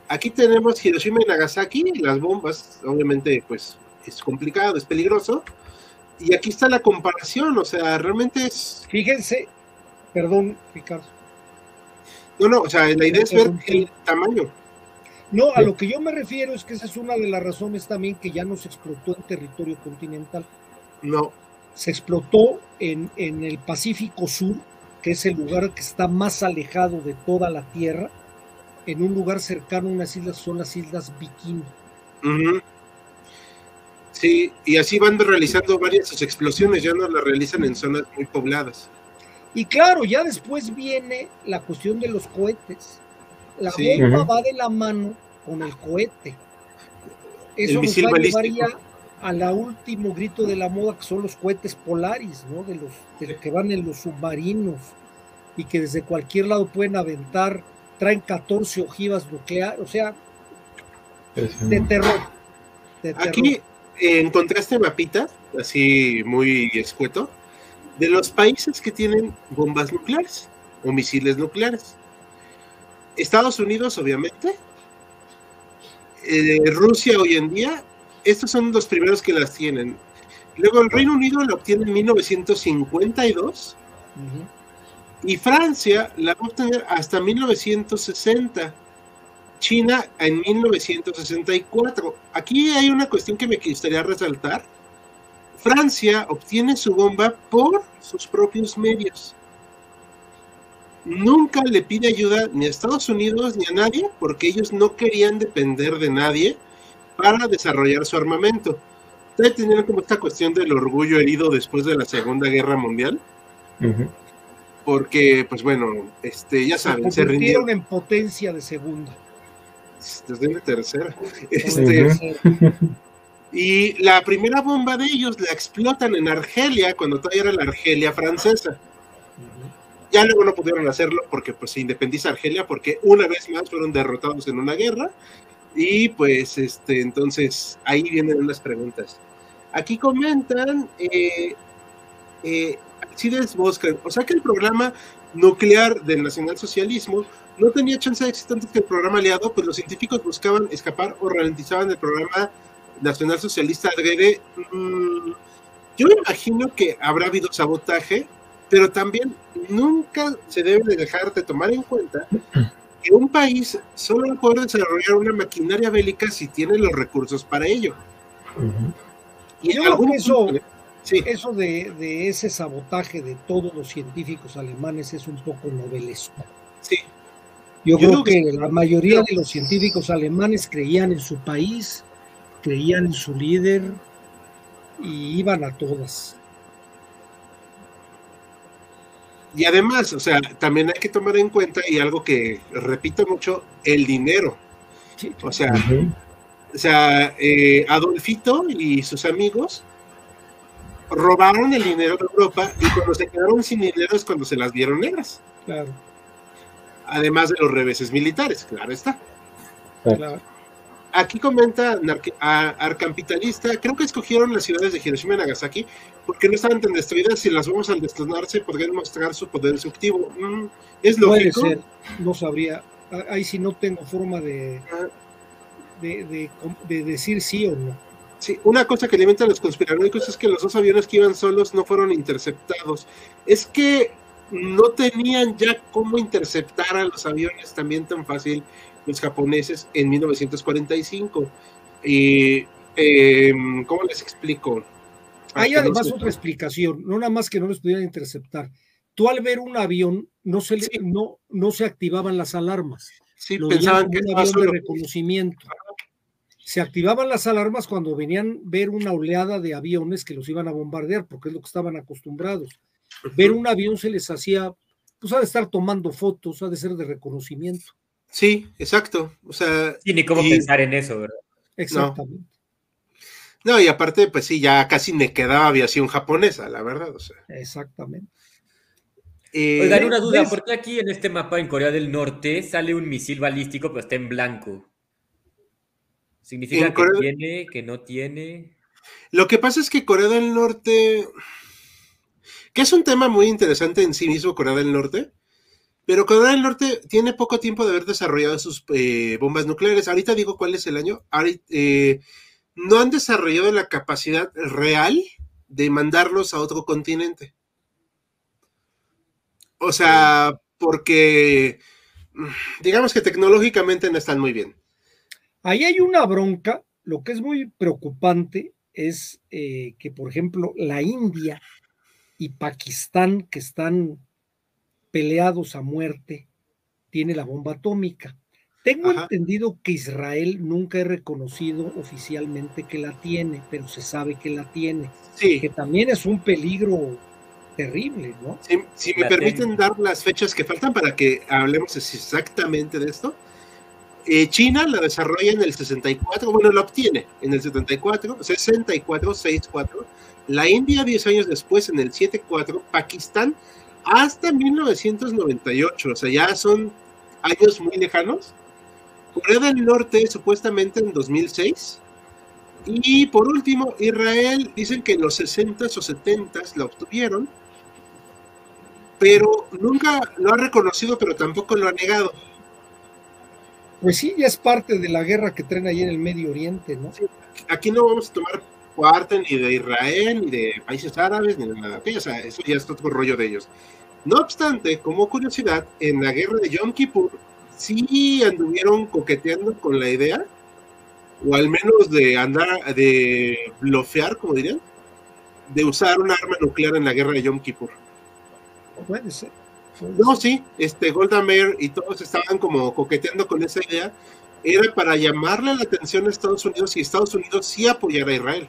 Aquí tenemos Hiroshima y Nagasaki, las bombas, obviamente, pues es complicado, es peligroso, y aquí está la comparación, o sea, realmente es... Fíjense, perdón, Ricardo. No, no, o sea, la idea es ver el tamaño. No, a lo que yo me refiero es que esa es una de las razones también que ya no se explotó en territorio continental. No. Se explotó en, en el Pacífico Sur, que es el lugar que está más alejado de toda la Tierra, en un lugar cercano a unas islas, son las Islas Bikini. Sí, y así van realizando varias explosiones, ya no las realizan en zonas muy pobladas. Y claro, ya después viene la cuestión de los cohetes. La bomba va de la mano con el cohete. Eso el nos va a llevar ya a la último grito de la moda, que son los cohetes polaris, ¿no? De los, de que van en los submarinos y que desde cualquier lado pueden aventar, traen 14 ojivas nucleares, o sea, de terror. De terror. Aquí encontré este mapita, así muy escueto, de los países que tienen bombas nucleares o misiles nucleares. Estados Unidos, obviamente. Eh, Rusia hoy en día, estos son los primeros que las tienen. Luego el Reino Unido la obtiene en 1952 y Francia la va a obtener hasta 1960. China en 1964. Aquí hay una cuestión que me gustaría resaltar. Francia obtiene su bomba por sus propios medios. Nunca le pide ayuda ni a Estados Unidos ni a nadie porque ellos no querían depender de nadie para desarrollar su armamento. Ustedes tenían como esta cuestión del orgullo herido después de la Segunda Guerra Mundial. Porque, pues bueno, este, ya saben, se, rindieron en potencia de segunda. Desde una tercera. Este, y la primera bomba de ellos la explotan en Argelia, cuando todavía era la Argelia francesa. Ya luego no pudieron hacerlo porque pues se independiza Argelia, porque una vez más fueron derrotados en una guerra. Y pues, este, entonces, ahí vienen unas preguntas. Aquí comentan, eh, eh, o sea que el programa nuclear del nacionalsocialismo no tenía chance de éxito antes que el programa aliado, pues los científicos buscaban escapar o ralentizaban el programa nacionalsocialista adrede. Mm, yo imagino que habrá habido sabotaje, pero también nunca se debe de dejar de tomar en cuenta que un país solo poder desarrollar una maquinaria bélica si tiene los recursos para ello. Y eso, eso de, ese sabotaje de todos los científicos alemanes es un poco novelesco. Sí. Yo, creo, que, la mayoría de los científicos alemanes creían en su país, creían en su líder y iban a todas. Y además, o sea, también hay que tomar en cuenta, y algo que repito mucho, el dinero. O sea, o sea eh, Adolfito y sus amigos robaron el dinero de Europa y cuando se quedaron sin dinero es cuando se las dieron negras. Claro. Además de los reveses militares, claro está. Claro. Aquí comenta Arcampitalista, creo que escogieron las ciudades de Hiroshima y Nagasaki porque no estaban tan destruidas si las vamos al destonarse podrían mostrar su poder destructivo. Mm, es lógico. Puede ser, no sabría. Ahí sí no tengo forma de, ah. de, de, decir sí o no. Sí, una cosa que alimentan los conspiranoicos es que los dos aviones que iban solos no fueron interceptados. Es que no tenían ya cómo interceptar a los aviones también tan fácil los japoneses en 1945. Y, em, ¿Cómo les explico? Hay además otra explicación, no nada más que no les pudieran interceptar. Tú al ver un avión no se, no, no se activaban las alarmas. Sí, pensaban que un avión de reconocimiento. Se activaban las alarmas cuando venían ver una oleada de aviones que los iban a bombardear, porque es lo que estaban acostumbrados. Ver un avión se les hacía, pues ha de estar tomando fotos, ha de ser de reconocimiento. Sí, exacto. O sea. Y ni cómo pensar en eso, ¿verdad? Exactamente. No. Y aparte, pues sí, ya casi me quedaba aviación japonesa, la verdad. O sea. Exactamente. Eh, Oigan, una duda, ¿por qué aquí en este mapa en Corea del Norte sale un misil balístico pero está en blanco? ¿Significa que tiene, que no tiene? Lo que pasa es que Corea del Norte, que es un tema muy interesante en sí mismo, Corea del Norte, pero Corea del Norte tiene poco tiempo de haber desarrollado sus eh, bombas nucleares. Ahorita digo cuál es el año. Eh, no han desarrollado la capacidad real de mandarlos a otro continente. O sea, porque digamos que tecnológicamente no están muy bien. Ahí hay una bronca. Lo que es muy preocupante es eh, que, por ejemplo, la India y Pakistán, que están peleados a muerte, tiene la bomba atómica. Tengo entendido que Israel nunca ha reconocido oficialmente que la tiene, pero se sabe que la tiene. Sí. Que también es un peligro terrible, ¿no? Si, me permiten dar las fechas que faltan para que hablemos exactamente de esto. Eh, China la desarrolla en el 64, bueno, la obtiene en el 74, 64, 64. La India 10 años después en el 74, Pakistán hasta 1998, o sea, ya son años muy lejanos. Corea del Norte supuestamente en 2006. Y por último, Israel dicen que en los 60s o 70s la obtuvieron, pero nunca lo ha reconocido, pero tampoco lo ha negado. Pues sí, ya es parte de la guerra que traen ahí en el Medio Oriente, ¿no? aquí no vamos a tomar parte ni de Israel, ni de países árabes, ni de nada. O sea, eso ya es otro rollo de ellos. No obstante, como curiosidad, en la guerra de Yom Kippur sí anduvieron coqueteando con la idea, o al menos de andar, de blofear, como dirían, de usar un arma nuclear en la guerra de Yom Kippur. Puede ser. No, sí, este Golda Meir y todos estaban como coqueteando con esa idea. Era para llamarle la atención a Estados Unidos y Estados Unidos sí apoyar a Israel.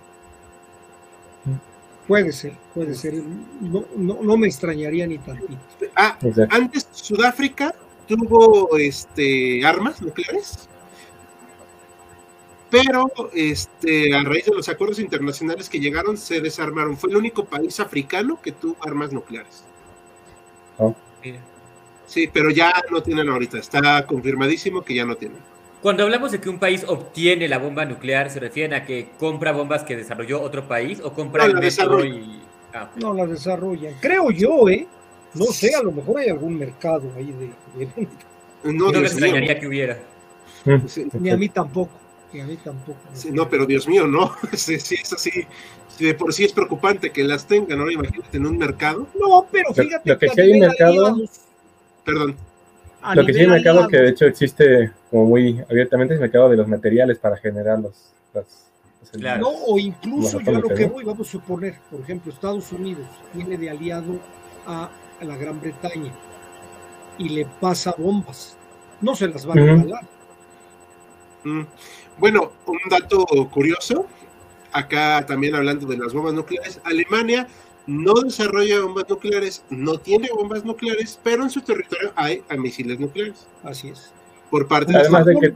Puede ser, puede ser. No, no, no me extrañaría ni tantito. Ah, antes Sudáfrica tuvo este, armas nucleares, pero este, a raíz de los acuerdos internacionales que llegaron se desarmaron. Fue el único país africano que tuvo armas nucleares. Oh. Sí, pero ya no tienen ahorita, está confirmadísimo que ya no tienen. Cuando hablamos de que un país obtiene la bomba nuclear, ¿se refieren a que compra bombas que desarrolló otro país o compra no, el método y... Ah, no, la desarrollan. Creo yo, ¿eh? No sé, a lo mejor hay algún mercado ahí de... No, no me extrañaría que hubiera. Ni a mí tampoco. Ni a mí tampoco. no, pero Dios mío, no. Sí, sí, es así. de por sí es preocupante que las tengan, ¿no? Imagínate en un mercado. No, pero fíjate. Lo, que, sí hay mercado. Perdón. lo que sí hay mercado, que de hecho existe como muy abiertamente, es el mercado de los materiales para generar los. No, o incluso yo lo que voy, vamos a suponer, por ejemplo, Estados Unidos tiene de aliado a a la Gran Bretaña y le pasa bombas. No se las va a regalar. Mm. Bueno, un dato curioso, acá también hablando de las bombas nucleares, Alemania no desarrolla bombas nucleares, no tiene bombas nucleares, pero en su territorio hay misiles nucleares. Así es. Por parte además de, que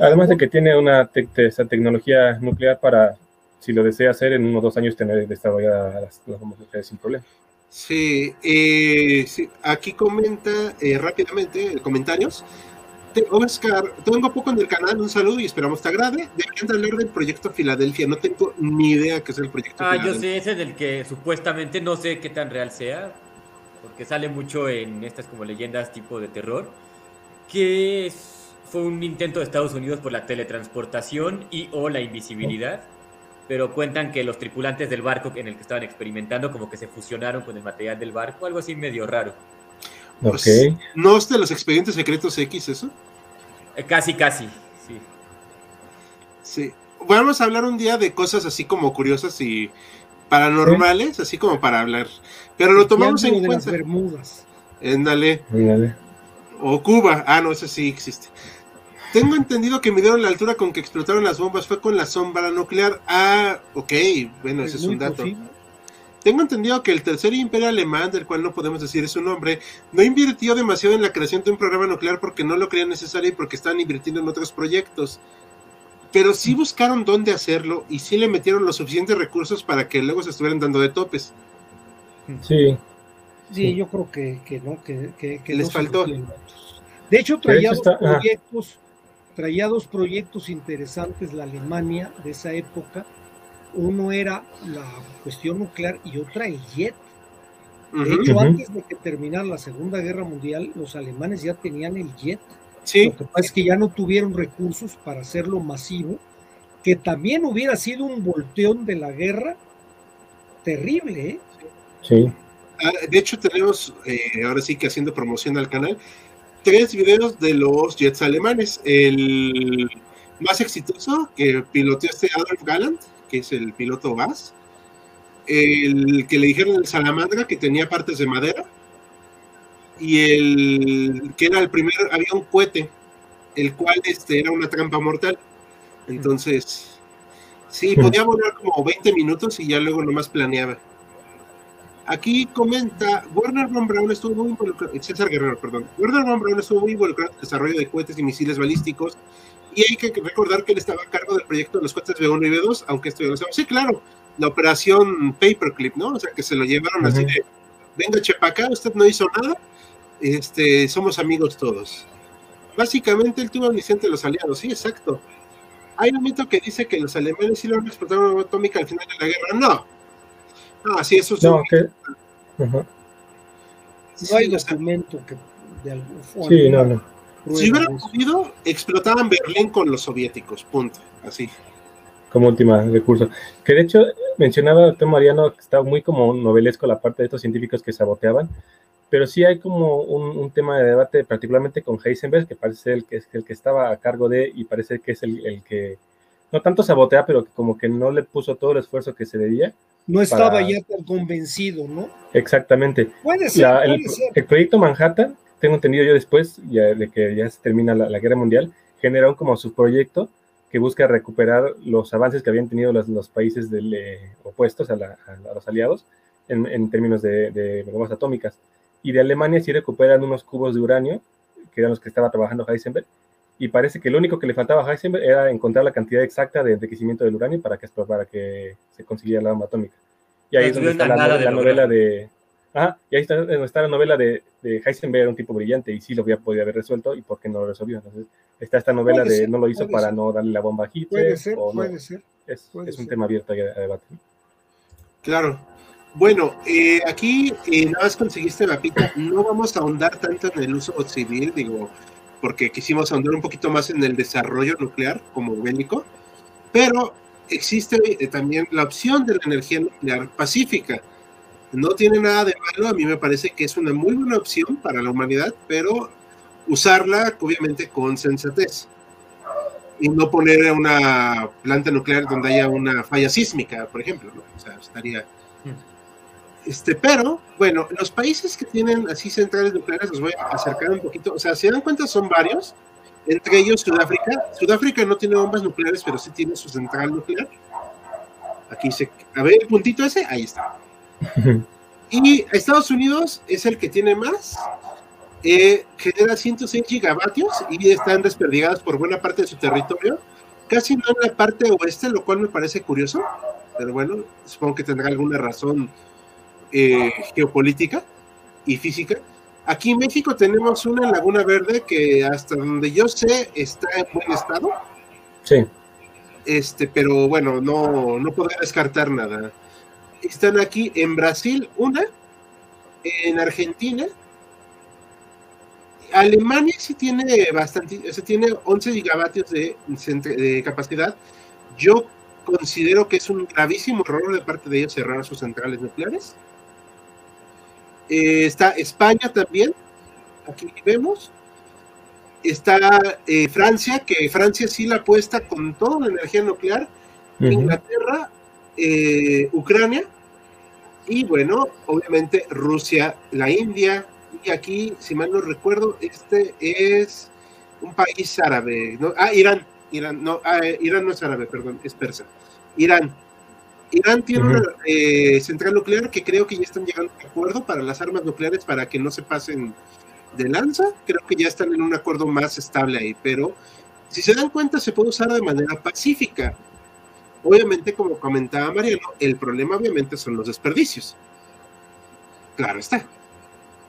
además de que tiene una esa tecnología nuclear para si lo desea hacer en unos dos años tener desarrolladas las, las bombas nucleares sin problema. Eh, sí, aquí comenta eh, rápidamente comentarios. Oscar, tengo poco en el canal, un saludo y esperamos te agrade. Deberían hablar del proyecto Filadelfia, no tengo ni idea qué es el proyecto Ah, yo sé, ese es el que supuestamente no sé qué tan real sea, porque sale mucho en estas como leyendas tipo de terror, que fue un intento de Estados Unidos por la teletransportación y o la invisibilidad pero cuentan que los tripulantes del barco en el que estaban experimentando como que se fusionaron con el material del barco, algo así medio raro. Pues, ¿No es de los expedientes secretos X eso? Eh, casi, casi, sí. Sí. Vamos a hablar un día de cosas así como curiosas y paranormales, así como para hablar. Pero lo tomamos en cuenta. Las Bermudas. Éndale. O Cuba. Ah, no, eso sí existe. Tengo entendido que midieron la altura con que explotaron las bombas fue con la sombra nuclear. Ah, ok, bueno, ese es un dato. Tengo entendido que el tercer imperio alemán, del cual no podemos decir su nombre, no invirtió demasiado en la creación de un programa nuclear porque no lo creían necesario y porque estaban invirtiendo en otros proyectos. Pero sí buscaron dónde hacerlo y sí le metieron los suficientes recursos para que luego se estuvieran dando de topes. Sí. Sí, yo creo que, no, que, les faltó. De hecho, traía proyectos traía dos proyectos interesantes la Alemania de esa época. Uno era la cuestión nuclear y otra el jet. De hecho, antes de que terminara la Segunda Guerra Mundial, los alemanes ya tenían el jet. Sí. Lo que pasa es que ya no tuvieron recursos para hacerlo masivo, que también hubiera sido un volteón de la guerra terrible. ¿eh? Sí. Ah, de hecho, tenemos, eh, ahora sí que haciendo promoción al canal, tres videos de los jets alemanes. El más exitoso que piloteó este Adolf Galland, que es el piloto VAS. El que le dijeron el Salamandra, que tenía partes de madera. Y el que era el primer avión cohete, el cual este, era una trampa mortal. Entonces, sí, podía volar como 20 minutos y ya luego nomás planeaba. Aquí comenta, Warner von Braun estuvo muy involucrado, César Guerrero, perdón, Warner von Braun estuvo muy involucrado en el desarrollo de cohetes y misiles balísticos y hay que recordar que él estaba a cargo del proyecto de los cohetes B1 y B2, aunque esto ya lo sabemos. Sí, claro, la operación Paperclip, ¿no? O sea, que se lo llevaron así de, venga, chepa usted no hizo nada, este, somos amigos todos. Básicamente él tuvo omnisciente de los aliados, sí, exacto. Hay un mito que dice que los alemanes sí lo han explotado una bomba atómica al final de la guerra. No, Ah, sí, eso es no, que... no hay documento que de algún Sí, no, no. Si hubieran podido, explotaban Berlín con los soviéticos, punto. Así. Como última recurso. Que de hecho mencionaba Tom Mariano que estaba muy como novelesco la parte de estos científicos que saboteaban, pero sí hay como un, tema de debate, particularmente con Heisenberg, que parece el que es el que estaba a cargo de y parece que es el, el que no tanto sabotea, pero que como que no le puso todo el esfuerzo que se debía no estaba ya tan convencido, ¿no? Exactamente. Puede ser, el, proyecto Manhattan, tengo entendido yo después ya de que ya se termina la, Guerra Mundial, generó como su proyecto que busca recuperar los avances que habían tenido los, los países del, eh, opuestos a, los aliados en, términos de, bombas atómicas. Y de Alemania sí recuperan unos cubos de uranio, que eran los que estaba trabajando Heisenberg, y parece que lo único que le faltaba a Heisenberg era encontrar la cantidad exacta de enriquecimiento del uranio para que, para que se consiguiera la bomba atómica. Y ahí es donde está la, novela de... Ah, y ahí está, está la novela de, de, Heisenberg, un tipo brillante, y sí lo había podido haber resuelto, y por qué no lo resolvió. Entonces, está esta novela de no lo hizo para no darle la bomba a Hitler. Puede ser, puede ser. Es, es un tema abierto a, debate. Claro. Bueno, eh, aquí eh, nada más conseguiste la pita. No vamos a ahondar tanto en el uso civil, digo, porque quisimos ahondar un poquito más en el desarrollo nuclear como bélico, pero existe eh, también la opción de la energía nuclear pacífica. No tiene nada de malo, a mí me parece que es una muy buena opción para la humanidad, pero usarla obviamente con sensatez y no poner una planta nuclear donde haya una falla sísmica, por ejemplo, O sea, estaría... Este, pero, bueno, los países que tienen así centrales nucleares los voy a acercar un poquito. O sea, si dan cuenta, son varios, entre ellos Sudáfrica. Sudáfrica no tiene bombas nucleares, pero sí tiene su central nuclear. Aquí se. A ver, el puntito ese, ahí está. Y Estados Unidos es el que tiene más. Eh, genera 106 gigavatios y están desperdigadas por buena parte de su territorio, casi no en la parte oeste, lo cual me parece curioso, pero bueno, supongo que tendrá alguna razón eh, geopolítica y física. Aquí en México tenemos una Laguna Verde que hasta donde yo sé está en buen estado. Sí. Este, pero bueno, no, no podré descartar nada. Están aquí en Brasil una, en Argentina. Alemania sí tiene bastante, o tiene 11 gigavatios de, de capacidad. Yo considero que es un gravísimo error de parte de ellos cerrar sus centrales nucleares. Eh, está España también, aquí vemos. Está eh, Francia, que Francia sí la apuesta con toda la energía nuclear. Inglaterra, eh, Ucrania. Y bueno, obviamente Rusia, la India. Y aquí, si mal no recuerdo, este es un país árabe. ¿no? Ah, Irán. Irán no, ah, Irán no es árabe, perdón, es persa. Irán. Irán tiene una eh, central nuclear que creo que ya están llegando a un acuerdo para las armas nucleares para que no se pasen de lanza. Creo que ya están en un acuerdo más estable ahí, pero si se dan cuenta se puede usar de manera pacífica. Obviamente, como comentaba Mariano, el problema obviamente son los desperdicios. Claro está.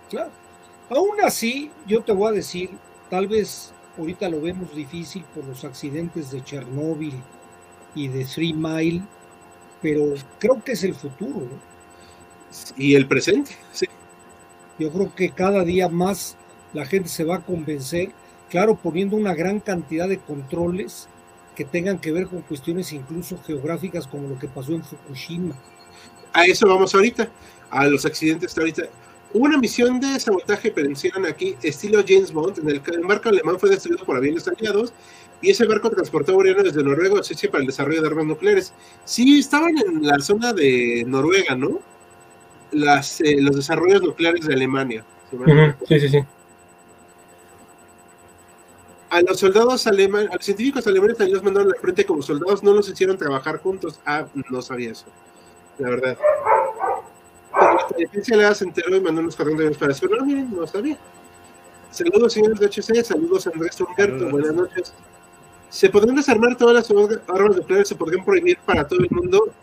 Claro. Aún así, yo te voy a decir, tal vez ahorita lo vemos difícil por los accidentes de Chernóbil y de Three Mile, pero creo que es el futuro. Y el presente, sí. Yo creo que cada día más la gente se va a convencer, claro, poniendo una gran cantidad de controles que tengan que ver con cuestiones incluso geográficas como lo que pasó en Fukushima. A eso vamos ahorita, a los accidentes ahorita. Hubo una misión de sabotaje, pero aquí, estilo James Bond, en el que el barco alemán fue destruido por aviones aliados y ese barco transportó uranio desde Noruega a Suecia para el desarrollo de armas nucleares. Sí, estaban en la zona de Noruega, ¿no? Las, eh, los desarrollos nucleares de Alemania. Sí, sí, sí. A los soldados alemanes, a los científicos alemanes también los mandaron al frente como soldados, no los hicieron trabajar juntos. Ah, no sabía eso, la verdad. Pero la defensa le se enteró y mandó unos corrientes para eso. No, miren, no sabía. Saludos, señores de HC, saludos, Andrés Humberto, buenas noches. ¿Se podrían desarmar todas las armas nucleares? ¿Se podrían prohibir para todo el mundo?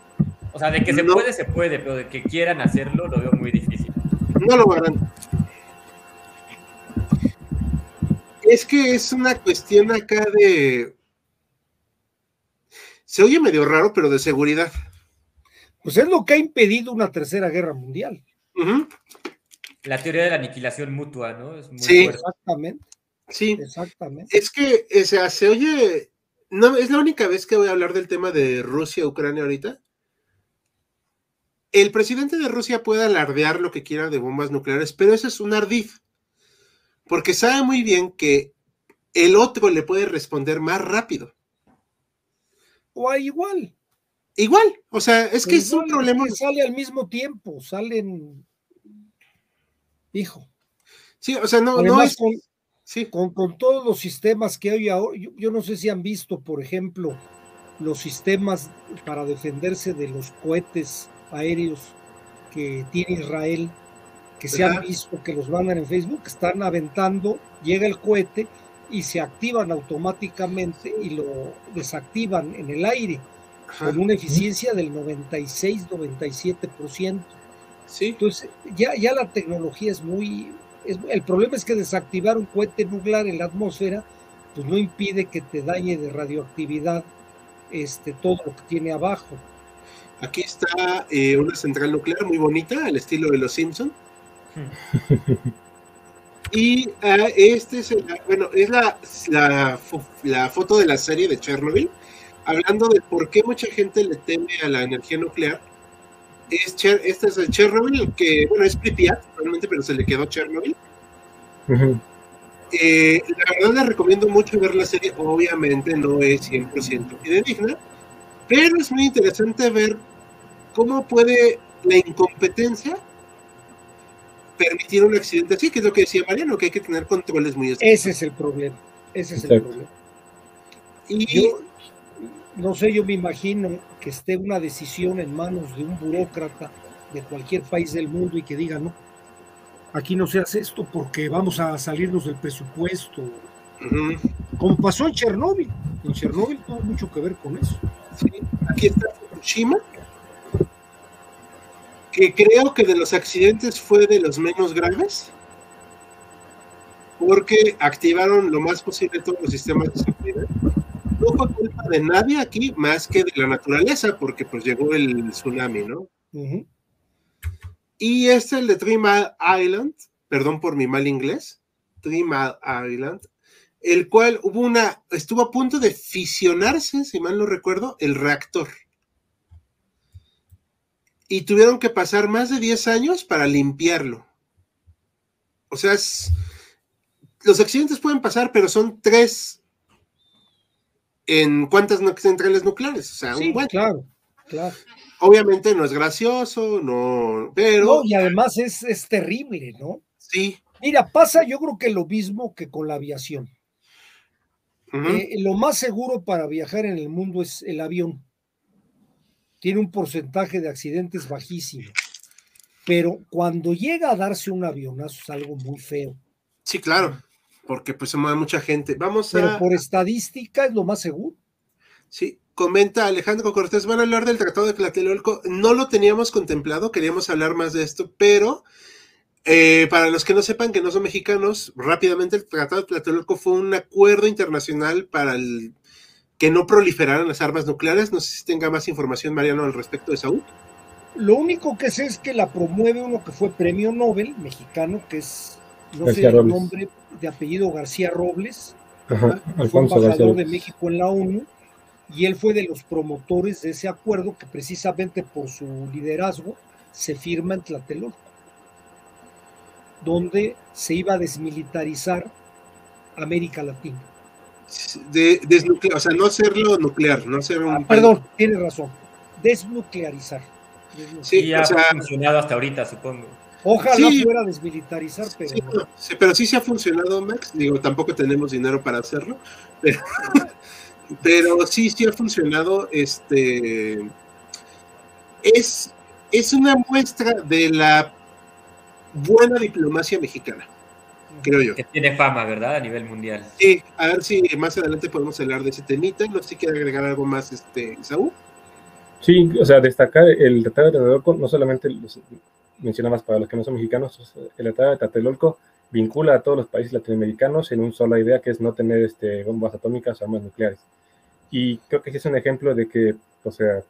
O sea, de que se puede, se puede, pero de que quieran hacerlo lo veo muy difícil. No lo harán. Es que es una cuestión acá de... Se oye medio raro, pero de seguridad. Pues es lo que ha impedido una tercera guerra mundial. La teoría de la aniquilación mutua, ¿no? Es muy sí, exactamente. Sí, exactamente. Es que, o sea, se oye, no, es la única vez que voy a hablar del tema de Rusia-Ucrania ahorita. El presidente de Rusia puede alardear lo que quiera de bombas nucleares, pero eso es un ardid, porque sabe muy bien que el otro le puede responder más rápido. O igual. igual, o sea, es que es un problema. que Sale al mismo tiempo, salen. Hijo. Sí, o sea, no, no es. con, Sí, con, con todos los sistemas que hay ahora, yo, yo no sé si han visto, por ejemplo, los sistemas para defenderse de los cohetes aéreos que tiene Israel, que se han visto que los mandan en Facebook, están aventando, llega el cohete y se activan automáticamente y lo desactivan en el aire ajá, con una eficiencia del 96-97%. sí, Entonces, ya, ya la tecnología es muy... es- el problema es que desactivar un cohete nuclear en la atmósfera, pues no impide que te dañe de radioactividad este, todo lo que tiene abajo. Aquí está eh, una central nuclear muy bonita, al estilo de los Simpson. Y ah, este es, el- bueno, es la, la foto de la serie de Chernobyl, hablando de por qué mucha gente le teme a la energía nuclear. Es Cher- este es el Chernobyl, que, bueno, es Pripyat, realmente, pero se le quedó Chernobyl. Ujú. Eh, la verdad les recomiendo mucho ver la serie, obviamente no es 100% fidedigna, pero es muy interesante ver cómo puede la incompetencia permitir un accidente así, que es lo que decía Mariano, que hay que tener controles muy estrictos. Ese es el problema. Ese es el Exacto. problema. Y Yo no sé, yo me imagino que esté una decisión en manos de un burócrata de cualquier país del mundo y que diga, no, aquí no se hace esto porque vamos a salirnos del presupuesto. Como pasó en Chernóbil. En Chernóbil tuvo mucho que ver con eso. sí, aquí está Fukushima, que creo que de los accidentes fue de los menos graves, porque activaron lo más posible todos los sistemas de seguridad. No fue culpa de nadie aquí más que de la naturaleza, porque pues llegó el tsunami, ¿no? Y este, el de Three Mile Island, perdón por mi mal inglés, Three Mile Island, el cual hubo una, estuvo a punto de fisionarse, si mal no recuerdo, el reactor. Y tuvieron que pasar más de 10 años para limpiarlo. O sea, es- los accidentes pueden pasar, pero son tres en cuántas centrales nucleares. O sea, Sí, un buen. claro, claro. Obviamente no es gracioso, no, pero No, y además es, es terrible, ¿no? sí. Mira, pasa yo creo que lo mismo que con la aviación. Eh, lo más seguro para viajar en el mundo es el avión. Tiene un porcentaje de accidentes bajísimo. Pero cuando llega a darse un avionazo es algo muy feo. Sí, claro, porque pues se mueve mucha gente. Vamos Pero a... por estadística es lo más seguro. Sí, comenta Alejandro Cortés, van a hablar del Tratado de Tlatelolco. No lo teníamos contemplado, queríamos hablar más de esto, pero eh, para los que no sepan que no son mexicanos, rápidamente el Tratado de Tlatelolco fue un acuerdo internacional para el que no proliferaran las armas nucleares. No sé si tenga más información, Mariano, al respecto de Saúl. Lo único que sé es que la promueve uno que fue premio Nobel mexicano, que es, no sé el Robles. nombre de apellido García Robles, Ajá, fue embajador de. México en la ONU y él fue de los promotores de ese acuerdo que precisamente por su liderazgo se firma en Tlatelolco, donde se iba a desmilitarizar América Latina. De, desnuclear, o sea, no hacerlo nuclear, no hacer un... Ah, perdón, tiene razón, desnuclearizar. Desnuclearizar. Sí, y ha o sea, funcionado hasta ahorita, supongo. Ojalá sí. fuera desmilitarizar, pero Sí, no. no, sí, pero sí se ha funcionado, Max. Digo, tampoco tenemos dinero para hacerlo, pero, pero sí, sí ha funcionado. Este es, es una muestra de la buena diplomacia mexicana, creo yo. Que tiene fama, ¿verdad? A nivel mundial. Sí, a ver si más adelante podemos hablar de ese temita. No sé si quiere agregar algo más, este, Saúl. Sí, o sea, destacar el Tratado de no solamente los, mencionabas para los que no son mexicanos, el Tratado de Tlatelolco vincula a todos los países latinoamericanos en una sola idea que es no tener este, bombas atómicas o armas nucleares. Y creo que sí es un ejemplo de que, o sea,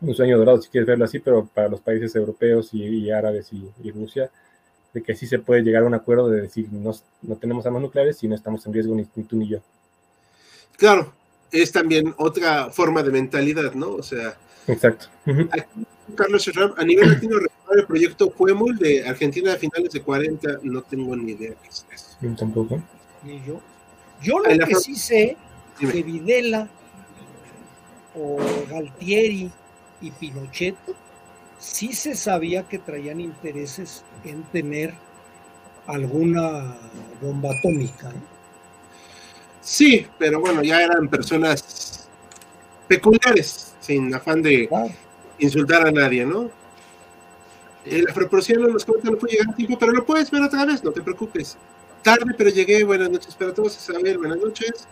un sueño dorado, si quieres verlo así, pero para los países europeos y, y árabes y, y, Rusia, de que sí se puede llegar a un acuerdo de decir no, no tenemos armas nucleares y no estamos en riesgo ni, ni tú ni yo. Claro, es también otra forma de mentalidad, ¿no? O sea, Exacto. Aquí, Carlos Sherram, a nivel latino, recuerda el proyecto Huemul de Argentina a finales de 40, no tengo ni idea qué es eso. Yo tampoco. Ni yo. Yo lo que sí sé Dime. que Videla o Galtieri y Pinochet sí se sabía que traían intereses en tener alguna bomba atómica. Sí, pero bueno, ya eran personas peculiares, sin afán de insultar a nadie, ¿no? Eh, la proporción no nos comenta no puede llegar a tiempo, pero lo puedes ver otra vez, no te preocupes. Tarde, pero llegué. Buenas noches para todos. Isabel, buenas noches.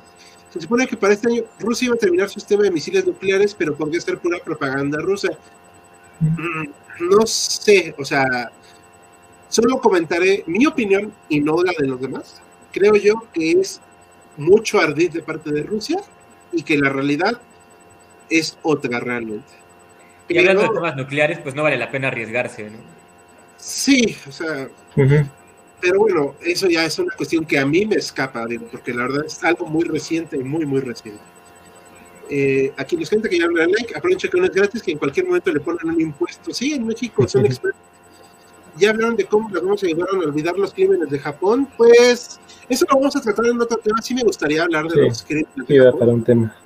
Se supone que para este año Rusia iba a terminar su sistema de misiles nucleares, pero podría ser pura propaganda rusa. Mm, no sé, o sea, solo comentaré mi opinión y no la de los demás. Creo yo que es mucho ardid de parte de Rusia y que la realidad es otra realmente. Y hablando de temas nucleares, pues no vale la pena arriesgarse, ¿no? Sí, o sea, pero bueno, eso ya es una cuestión que a mí me escapa, digo, porque la verdad es algo muy reciente, muy, muy reciente. Eh, aquí los gente que ya le like, aprovecha que no es gratis, que en cualquier momento le ponen un impuesto. Sí, en México son expertos. Ya hablaron de cómo las vamos a ayudar a olvidar los crímenes de Japón. Pues eso lo vamos a tratar en otro tema. Sí me gustaría hablar de los crímenes. De sí, para un tema.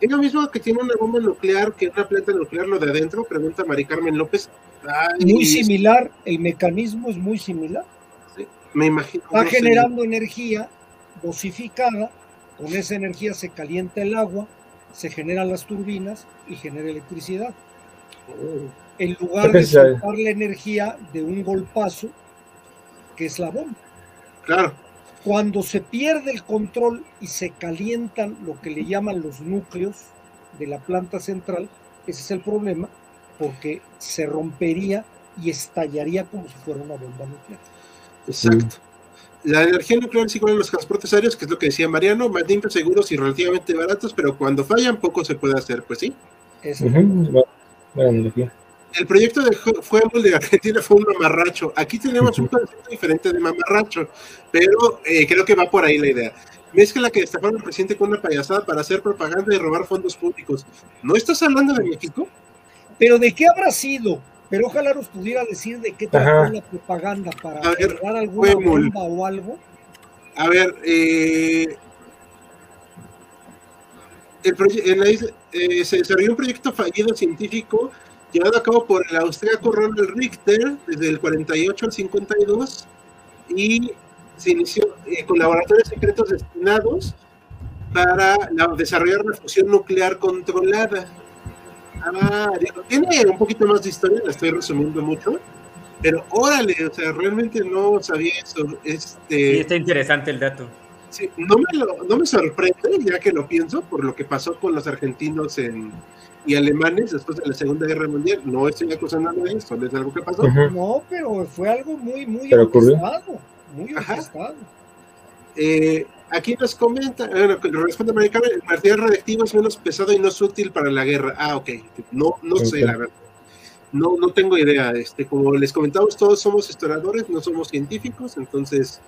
¿Es lo mismo que tiene una bomba nuclear que una planta nuclear lo de adentro? Pregunta Mari Carmen López. muy similar, el mecanismo es muy similar. Sí, me imagino. Está generando energía dosificada, con esa energía se calienta el agua, se generan las turbinas y genera electricidad. Oh. En lugar de soltar la energía de un golpazo, que es la bomba. Claro. Cuando se pierde el control y se calientan lo que le llaman los núcleos de la planta central, ese es el problema, porque se rompería y estallaría como si fuera una bomba nuclear. Exacto. La energía nuclear es igual a los transportes aéreos, que es lo que decía Mariano, más limpios, seguros y relativamente baratos, pero cuando fallan poco se puede hacer, pues sí. Eso el proyecto de fútbol de Argentina fue un mamarracho. Aquí tenemos un concepto diferente de mamarracho, pero eh, creo que va por ahí la idea. Mezcla que destaparon al presidente con una payasada para hacer propaganda y robar fondos públicos. ¿No estás hablando de México? Pero ¿de qué habrá sido? Pero ojalá nos pudiera decir de qué trató la propaganda para robar alguna bomba o algo. A ver, eh, el eh, se desarrolló un proyecto fallido científico llevado a cabo por el austríaco Ronald Richter desde el 48 al 52 y se inició eh, con laboratorios secretos destinados para desarrollar una fusión nuclear controlada. Ah, tiene un poquito más de historia, la estoy resumiendo mucho, pero órale, o sea, realmente no sabía eso. Este, sí, está interesante el dato. Sí, no me, lo, no me sorprende, ya que lo pienso, por lo que pasó con los argentinos en, y alemanes después de la Segunda Guerra Mundial. No estoy acusando de eso, es algo que pasó. No, pero fue algo muy, muy orquestado. Muy orquestado. Eh, aquí nos comenta, bueno, responde Americano, el material radiactivo es menos pesado y no es útil para la guerra. Ah, ok. No, no sé, la verdad. No, no tengo idea. Este, como les comentamos, todos somos historiadores, no somos científicos, entonces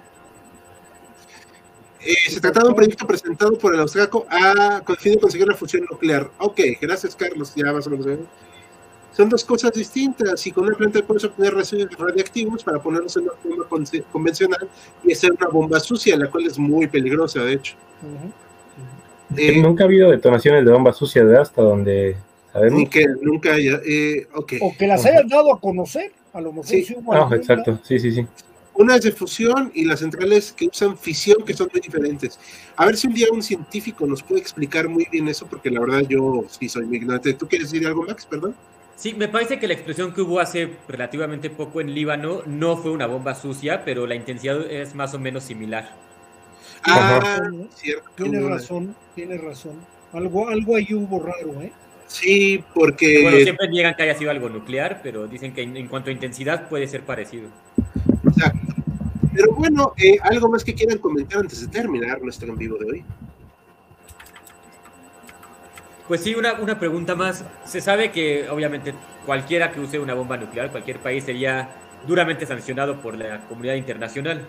eh, se trata de un proyecto presentado por el austriaco a con fin de conseguir la fusión nuclear. Ok, gracias Carlos, ya más o menos. Son dos cosas distintas y con una planta puedes obtener residuos radiactivos para ponerlos en una bomba convencional y hacer una bomba sucia, la cual es muy peligrosa, de hecho. Eh, nunca ha habido detonaciones de bombas sucias, ¿verdad? Hasta donde sabemos. Que nunca haya. Eh, O que las hayan dado a conocer, a lo mejor sí. Ah, exacto, sí, sí, sí. Una es de fusión y las centrales que usan fisión, que son muy diferentes. A ver si un día un científico nos puede explicar muy bien eso, porque la verdad yo sí soy muy ignorante. ¿Tú quieres decir algo, Max? Perdón. Sí, me parece que la explosión que hubo hace relativamente poco en Líbano no fue una bomba sucia, pero la intensidad es más o menos similar. Ah, cierto. Tienes razón, tienes razón. Algo, algo ahí hubo raro, ¿eh? Sí, porque... Bueno, siempre niegan que haya sido algo nuclear, pero dicen que en cuanto a intensidad puede ser parecido. Exacto. Pero bueno, eh, algo más que quieran comentar antes de terminar nuestro en vivo de hoy. Pues sí, una, una pregunta más. Se sabe que obviamente cualquiera que use una bomba nuclear, cualquier país sería duramente sancionado por la comunidad internacional.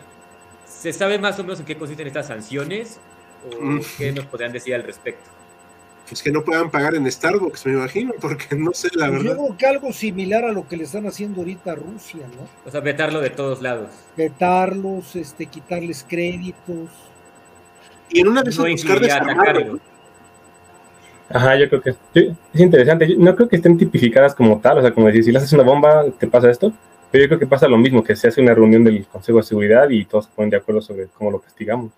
¿Se sabe más o menos en qué consisten estas sanciones? ¿O mm. qué nos podrían decir al respecto? Pues que no puedan pagar en Starbucks, me imagino, porque no sé la pues verdad. Yo creo que algo similar a lo que le están haciendo ahorita a Rusia, ¿no? O sea, vetarlo de todos lados. Vetarlos, este, quitarles créditos. Y en una de esas buscar desarmarlo. Ajá, yo creo que es interesante. no creo que estén tipificadas como tal, o sea, como decir, si le haces una bomba, te pasa esto. Pero yo creo que pasa lo mismo, que se hace una reunión del Consejo de Seguridad y todos se ponen de acuerdo sobre cómo lo castigamos.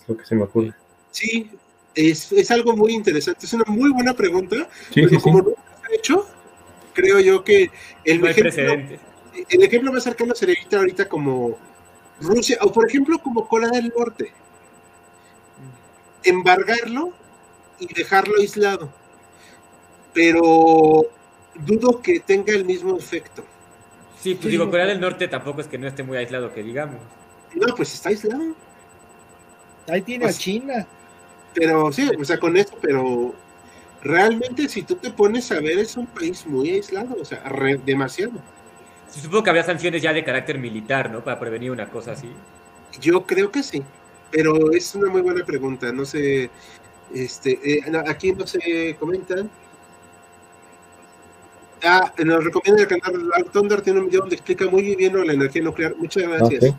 Es lo que se me ocurre. Sí, es, es algo muy interesante. Es una muy buena pregunta. Sí, sí, como sí. no se ha hecho, creo yo que el, No ejemplo, el ejemplo más cercano sería ahorita, ahorita como Rusia, o por ejemplo como Corea del Norte. Embargarlo y dejarlo aislado. Pero dudo que tenga el mismo efecto. Sí, pues Sí, digo, no. Corea del Norte tampoco es que no esté muy aislado, que digamos. No, pues está aislado. Ahí tiene Pues- a China. Pero sí, o sea, con esto, pero realmente si tú te pones a ver, es un país muy aislado, o sea, re- demasiado. Sí, Supongo que había sanciones ya de carácter militar, ¿no? Para prevenir una cosa así. Yo creo que sí, pero es una muy buena pregunta. No sé, este, eh, aquí no se comentan. Ah, nos recomienda el canal Dark Thunder, tiene un video donde explica muy bien lo de la energía nuclear. Muchas gracias.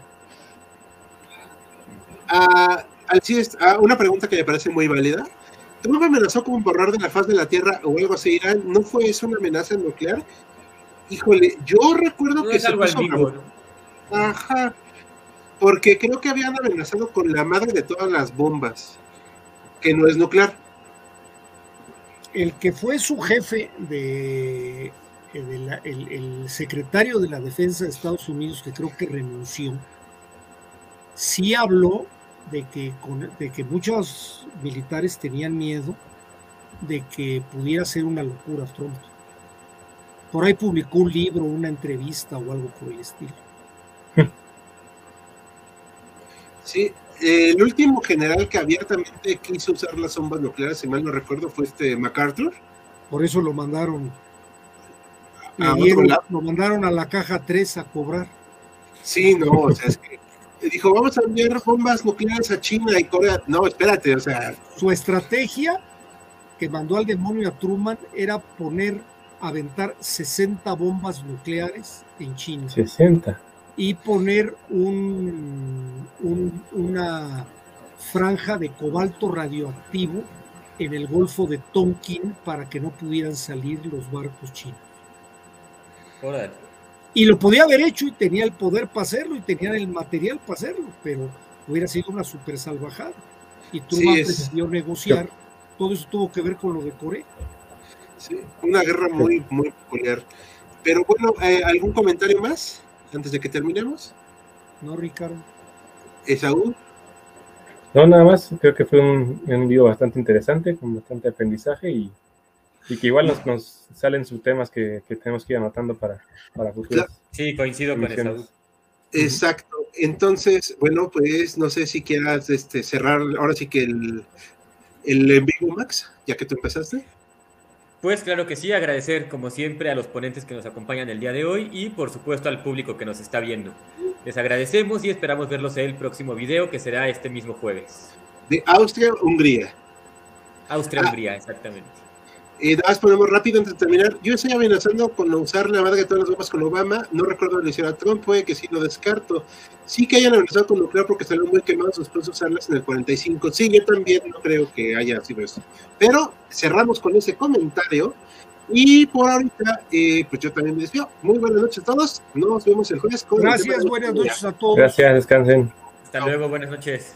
Ah, Alcides, ah, una pregunta que me parece muy válida. ¿Trump amenazó con borrar de la faz de la Tierra o algo así Irán? ¿No fue eso una amenaza nuclear? Híjole, yo recuerdo No que es se algo puso ambiguo. ¿no? Ajá. Porque creo que habían amenazado con la madre de todas las bombas, que no es nuclear. El que fue su jefe de, eh, de la- el, el secretario de la defensa de Estados Unidos, que creo que renunció, sí habló de que, con- de que muchos militares tenían miedo de que pudiera ser una locura Trump. Por ahí publicó un libro, una entrevista o algo por el estilo. Sí, eh, el último general que abiertamente quiso usar las bombas nucleares, si mal no recuerdo, fue este MacArthur. Por eso lo mandaron, A otro dieron- lado. lo mandaron a la caja 3 a cobrar. Sí, no, o sea, es que dijo, vamos a enviar bombas nucleares a China y Corea. No, espérate, o sea, Su estrategia que mandó al demonio a Truman era poner, aventar 60 bombas nucleares en China 60. y poner un, un- una franja de cobalto radioactivo en el Golfo de Tonkin para que no pudieran salir los barcos chinos. Órale. Y lo podía haber hecho y tenía el poder para hacerlo y tenía el material para hacerlo, pero hubiera sido una super salvajada. Y Truman es. decidió negociar. Todo eso tuvo que ver con lo de Corea. sí, una guerra muy, muy peculiar. Pero bueno, eh, ¿algún comentario más antes de que terminemos? ¿No, Ricardo? Esaú, No, nada más, creo que fue un, un video bastante interesante, con bastante aprendizaje y, y que igual nos, nos salen subtemas que, que tenemos que ir anotando para, para futuras Sí, coincido con eso. exacto. Entonces, bueno, pues no sé si quieras este, cerrar ahora sí que el, el en vivo, Max, ya que tú empezaste. Pues claro que sí, agradecer como siempre a los ponentes que nos acompañan el día de hoy y por supuesto al público que nos está viendo. Les agradecemos y esperamos verlos en el próximo video que será este mismo jueves. De Austria, Hungría. Austria-Hungría, exactamente. Eh, nada más ponemos rápido antes de terminar. Yo estoy amenazando con usar la madre de todas las bombas con Obama. No recuerdo que lo hiciera Trump, puede que sí lo descarto. Sí que hayan amenazado con nuclear porque salieron muy quemados después de usarlas en el 45. Sí, yo también no creo que haya sido eso. Pero cerramos con ese comentario. Y por ahorita, eh, pues yo también me despido. Muy buenas noches a todos. Nos vemos el jueves. Con Gracias, buenas noches a todos. Gracias, descansen. Hasta luego, buenas noches.